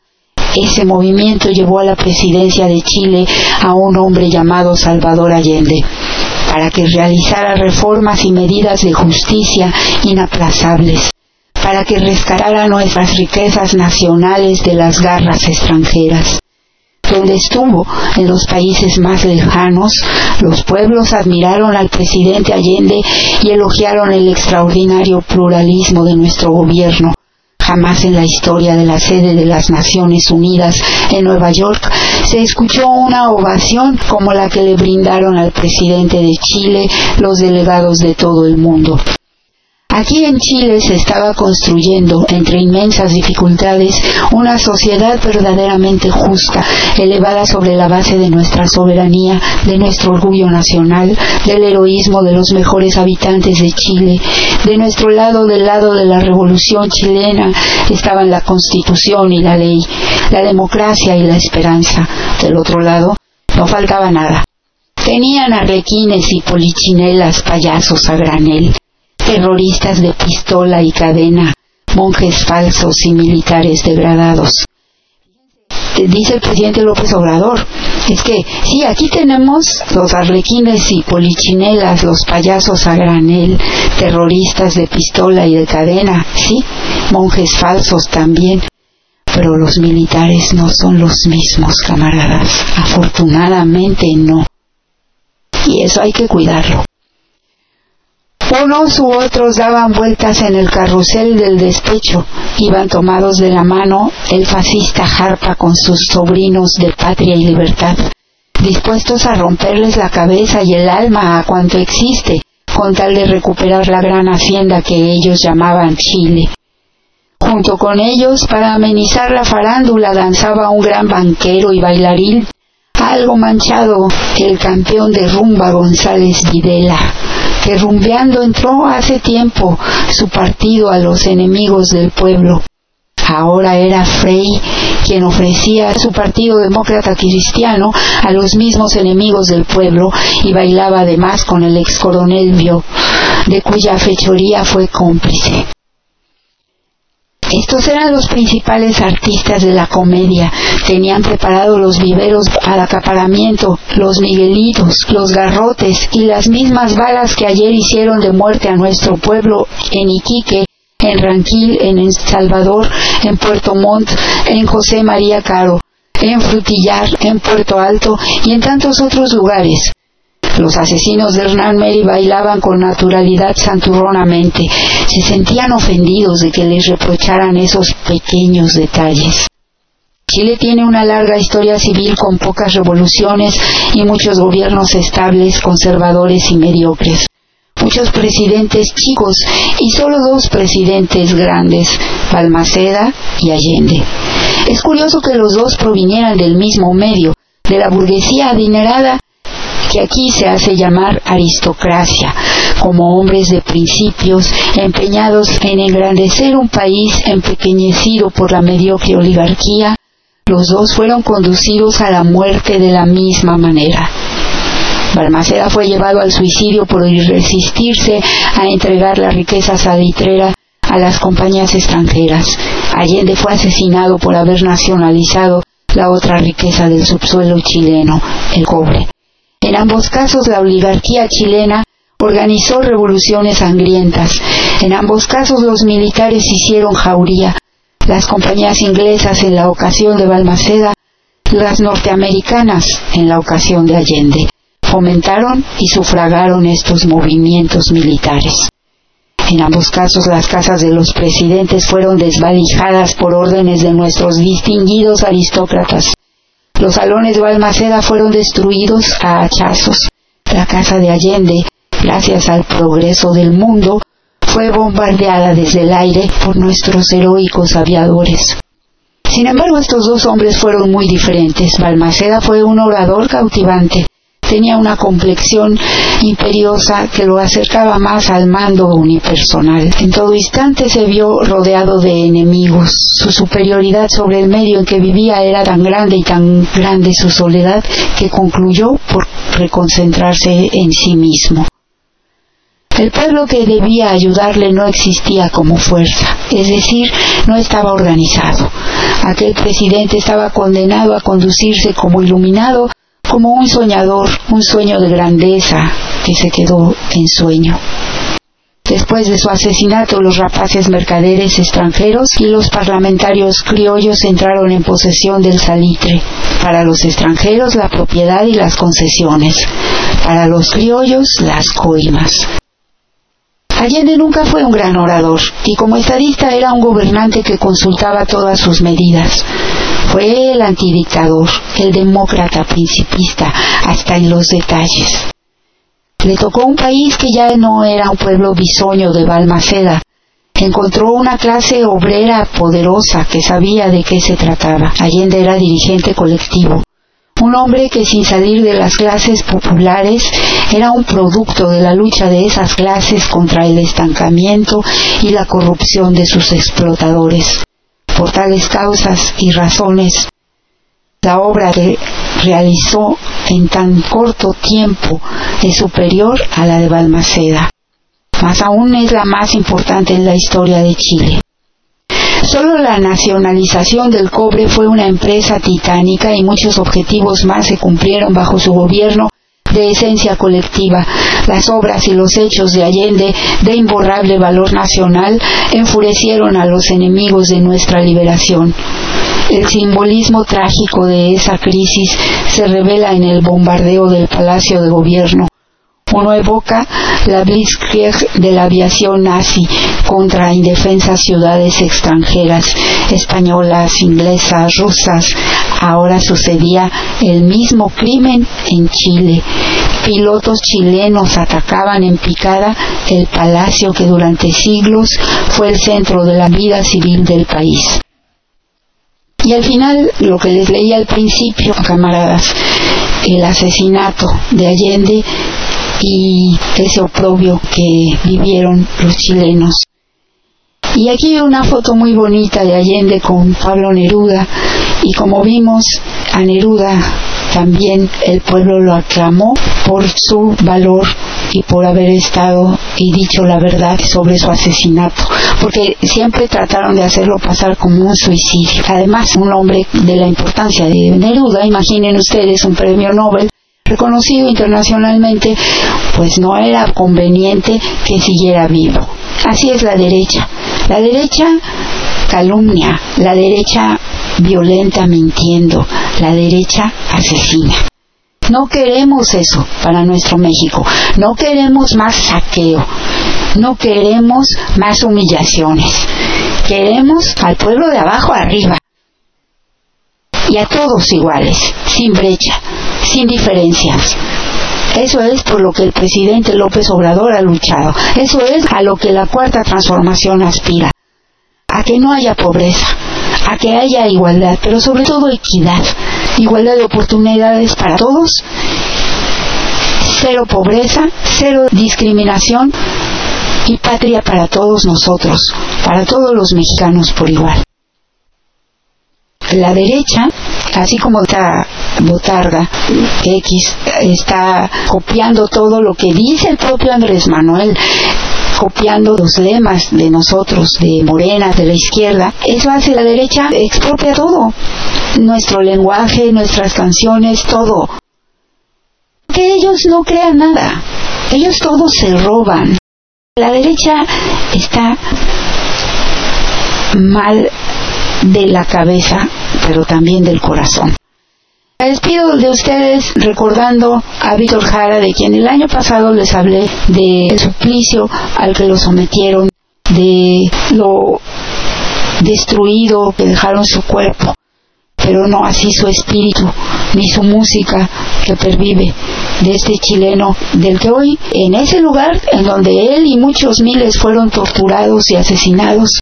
[SPEAKER 2] Ese movimiento llevó a la presidencia de Chile a un hombre llamado Salvador Allende para que realizara reformas y medidas de justicia inaplazables para que rescatara nuestras riquezas nacionales de las garras extranjeras. Donde estuvo, en los países más lejanos, los pueblos admiraron al presidente Allende y elogiaron el extraordinario pluralismo de nuestro gobierno. Jamás en la historia de la sede de las Naciones Unidas en Nueva York se escuchó una ovación como la que le brindaron al presidente de Chile los delegados de todo el mundo. Aquí en Chile se estaba construyendo, entre inmensas dificultades, una sociedad verdaderamente justa, elevada sobre la base de nuestra soberanía, de nuestro orgullo nacional, del heroísmo de los mejores habitantes de Chile. De nuestro lado, del lado de la revolución chilena, estaban la constitución y la ley, la democracia y la esperanza. Del otro lado, no faltaba nada. Tenían arlequines y polichinelas payasos a granel terroristas de pistola y cadena, monjes falsos y militares degradados. Dice el presidente López Obrador, es que sí, aquí tenemos los arlequines y polichinelas, los payasos a granel, terroristas de pistola y de cadena, sí, monjes falsos también, pero los militares no son los mismos, camaradas. Afortunadamente no. Y eso hay que cuidarlo. Unos u otros daban vueltas en el carrusel del despecho, iban tomados de la mano. El fascista Jarpa con sus sobrinos de patria y libertad, dispuestos a romperles la cabeza y el alma a cuanto existe, con tal de recuperar la gran hacienda que ellos llamaban Chile. Junto con ellos, para amenizar la farándula, danzaba un gran banquero y bailarín, algo manchado, el campeón de rumba González Videla que entró hace tiempo su partido a los enemigos del pueblo. Ahora era Frey quien ofrecía su partido demócrata cristiano a los mismos enemigos del pueblo y bailaba además con el ex coronel Vio, de cuya fechoría fue cómplice. Estos eran los principales artistas de la comedia. Tenían preparados los viveros al acaparamiento, los miguelitos, los garrotes y las mismas balas que ayer hicieron de muerte a nuestro pueblo en Iquique, en Ranquil, en El Salvador, en Puerto Montt, en José María Caro, en Frutillar, en Puerto Alto y en tantos otros lugares. Los asesinos de Hernán Meri bailaban con naturalidad santurronamente. Se sentían ofendidos de que les reprocharan esos pequeños detalles. Chile tiene una larga historia civil con pocas revoluciones y muchos gobiernos estables, conservadores y mediocres. Muchos presidentes chicos y solo dos presidentes grandes, Balmaceda y Allende. Es curioso que los dos provinieran del mismo medio, de la burguesía adinerada aquí se hace llamar aristocracia, como hombres de principios empeñados en engrandecer un país empequeñecido por la mediocre oligarquía, los dos fueron conducidos a la muerte de la misma manera. Balmaceda fue llevado al suicidio por resistirse a entregar la riqueza salitrera a las compañías extranjeras. Allende fue asesinado por haber nacionalizado la otra riqueza del subsuelo chileno, el cobre. En ambos casos la oligarquía chilena organizó revoluciones sangrientas. En ambos casos los militares hicieron jauría. Las compañías inglesas en la ocasión de Balmaceda, las norteamericanas en la ocasión de Allende, fomentaron y sufragaron estos movimientos militares. En ambos casos las casas de los presidentes fueron desvalijadas por órdenes de nuestros distinguidos aristócratas. Los salones de Balmaceda fueron destruidos a hachazos. La casa de Allende, gracias al progreso del mundo, fue bombardeada desde el aire por nuestros heroicos aviadores. Sin embargo, estos dos hombres fueron muy diferentes. Balmaceda fue un orador cautivante, tenía una complexión imperiosa que lo acercaba más al mando unipersonal. En todo instante se vio rodeado de enemigos. Su superioridad sobre el medio en que vivía era tan grande y tan grande su soledad que concluyó por reconcentrarse en sí mismo. El pueblo que debía ayudarle no existía como fuerza, es decir, no estaba organizado. Aquel presidente estaba condenado a conducirse como iluminado como un soñador, un sueño de grandeza que se quedó en sueño. Después de su asesinato, los rapaces mercaderes extranjeros y los parlamentarios criollos entraron en posesión del salitre. Para los extranjeros, la propiedad y las concesiones. Para los criollos, las coimas. Allende nunca fue un gran orador y como estadista era un gobernante que consultaba todas sus medidas. Fue el antidictador, el demócrata principista, hasta en los detalles. Le tocó un país que ya no era un pueblo bisoño de Balmaceda. Encontró una clase obrera poderosa que sabía de qué se trataba. Allende era dirigente colectivo. Un hombre que sin salir de las clases populares era un producto de la lucha de esas clases contra el estancamiento y la corrupción de sus explotadores. Por tales causas y razones, la obra que realizó en tan corto tiempo es superior a la de Balmaceda. más aún es la más importante en la historia de Chile. Solo la nacionalización del cobre fue una empresa titánica y muchos objetivos más se cumplieron bajo su gobierno de esencia colectiva. Las obras y los hechos de Allende, de imborrable valor nacional, enfurecieron a los enemigos de nuestra liberación. El simbolismo trágico de esa crisis se revela en el bombardeo del Palacio de Gobierno, uno evoca la Blitzkrieg de la aviación nazi contra indefensas ciudades extranjeras, españolas, inglesas, rusas. Ahora sucedía el mismo crimen en Chile. Pilotos chilenos atacaban en picada el palacio que durante siglos fue el centro de la vida civil del país. Y al final, lo que les leí al principio, camaradas, el asesinato de Allende y ese oprobio que vivieron los chilenos. Y aquí una foto muy bonita de Allende con Pablo Neruda y como vimos a Neruda también el pueblo lo aclamó por su valor y por haber estado y dicho la verdad sobre su asesinato, porque siempre trataron de hacerlo pasar como un suicidio. Además, un hombre de la importancia de Neruda, imaginen ustedes un premio Nobel, reconocido internacionalmente, pues no era conveniente que siguiera vivo. Así es la derecha. La derecha calumnia, la derecha violenta mintiendo, la derecha asesina. No queremos eso para nuestro México. No queremos más saqueo. No queremos más humillaciones. Queremos al pueblo de abajo arriba. Y a todos iguales, sin brecha sin diferencias. Eso es por lo que el presidente López Obrador ha luchado. Eso es a lo que la cuarta transformación aspira. A que no haya pobreza, a que haya igualdad, pero sobre todo equidad. Igualdad de oportunidades para todos, cero pobreza, cero discriminación y patria para todos nosotros, para todos los mexicanos por igual. La derecha así como esta botarga X está copiando todo lo que dice el propio Andrés Manuel copiando los lemas de nosotros, de Morena, de la izquierda, eso hace la derecha, expropia todo, nuestro lenguaje, nuestras canciones, todo. Que ellos no crean nada, ellos todos se roban. La derecha está mal de la cabeza, pero también del corazón. Me despido de ustedes recordando a Víctor Jara, de quien el año pasado les hablé del suplicio al que lo sometieron, de lo destruido que dejaron su cuerpo, pero no así su espíritu, ni su música que pervive de este chileno, del que hoy, en ese lugar en donde él y muchos miles fueron torturados y asesinados,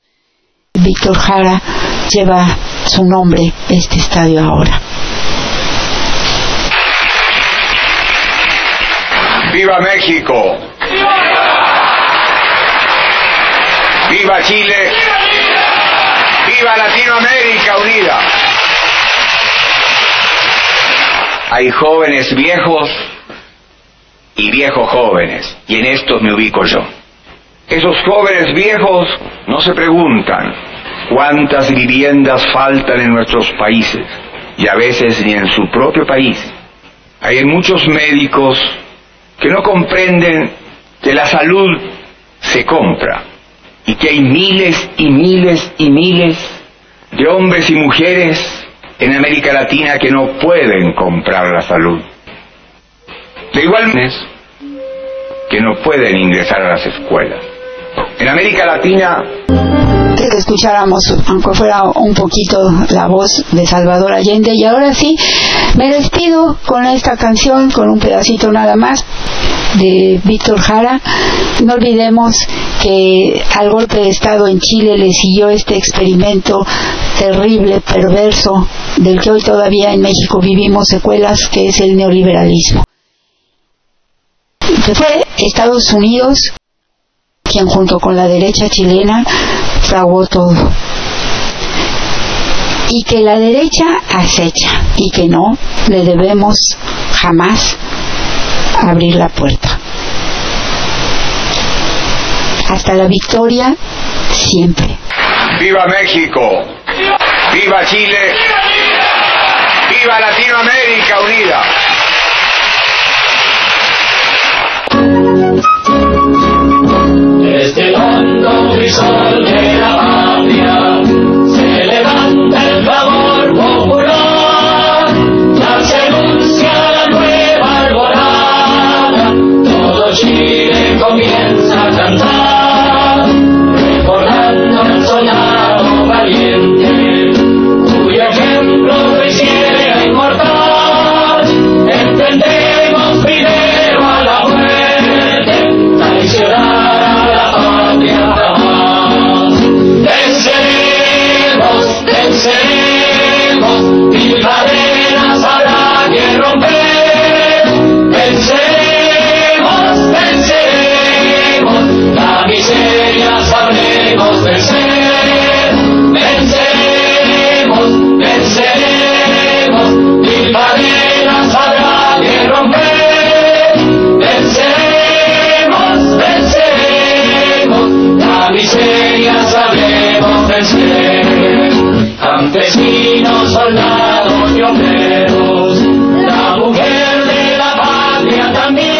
[SPEAKER 2] Víctor Jara lleva su nombre este estadio ahora.
[SPEAKER 4] ¡Viva México! ¡Viva Chile! ¡Viva Latinoamérica unida! Hay jóvenes viejos y viejos jóvenes, y en estos me ubico yo. Esos jóvenes viejos no se preguntan cuántas viviendas faltan en nuestros países, y a veces ni en su propio país. Hay muchos médicos que no comprenden que la salud se compra y que hay miles y miles y miles de hombres y mujeres en América Latina que no pueden comprar la salud. De igual manera que no pueden ingresar a las escuelas. En América Latina
[SPEAKER 2] que escucháramos, aunque fuera un poquito, la voz de Salvador Allende. Y ahora sí, me despido con esta canción, con un pedacito nada más de Víctor Jara. No olvidemos que al golpe de Estado en Chile le siguió este experimento terrible, perverso, del que hoy todavía en México vivimos secuelas, que es el neoliberalismo. Que fue Estados Unidos quien junto con la derecha chilena fraguó todo. Y que la derecha acecha y que no le debemos jamás abrir la puerta. hasta la victoria siempre.
[SPEAKER 4] ¡Viva México! ¡Viva Chile! ¡Viva Latinoamérica unida!
[SPEAKER 5] Desde el hondo crisol de la patria se levanta el clamor popular, ya se anuncia la nueva alborada, todo Chile comienza miseria sabemos vencer. Campesinos, soldados y obreros, la mujer de la patria también.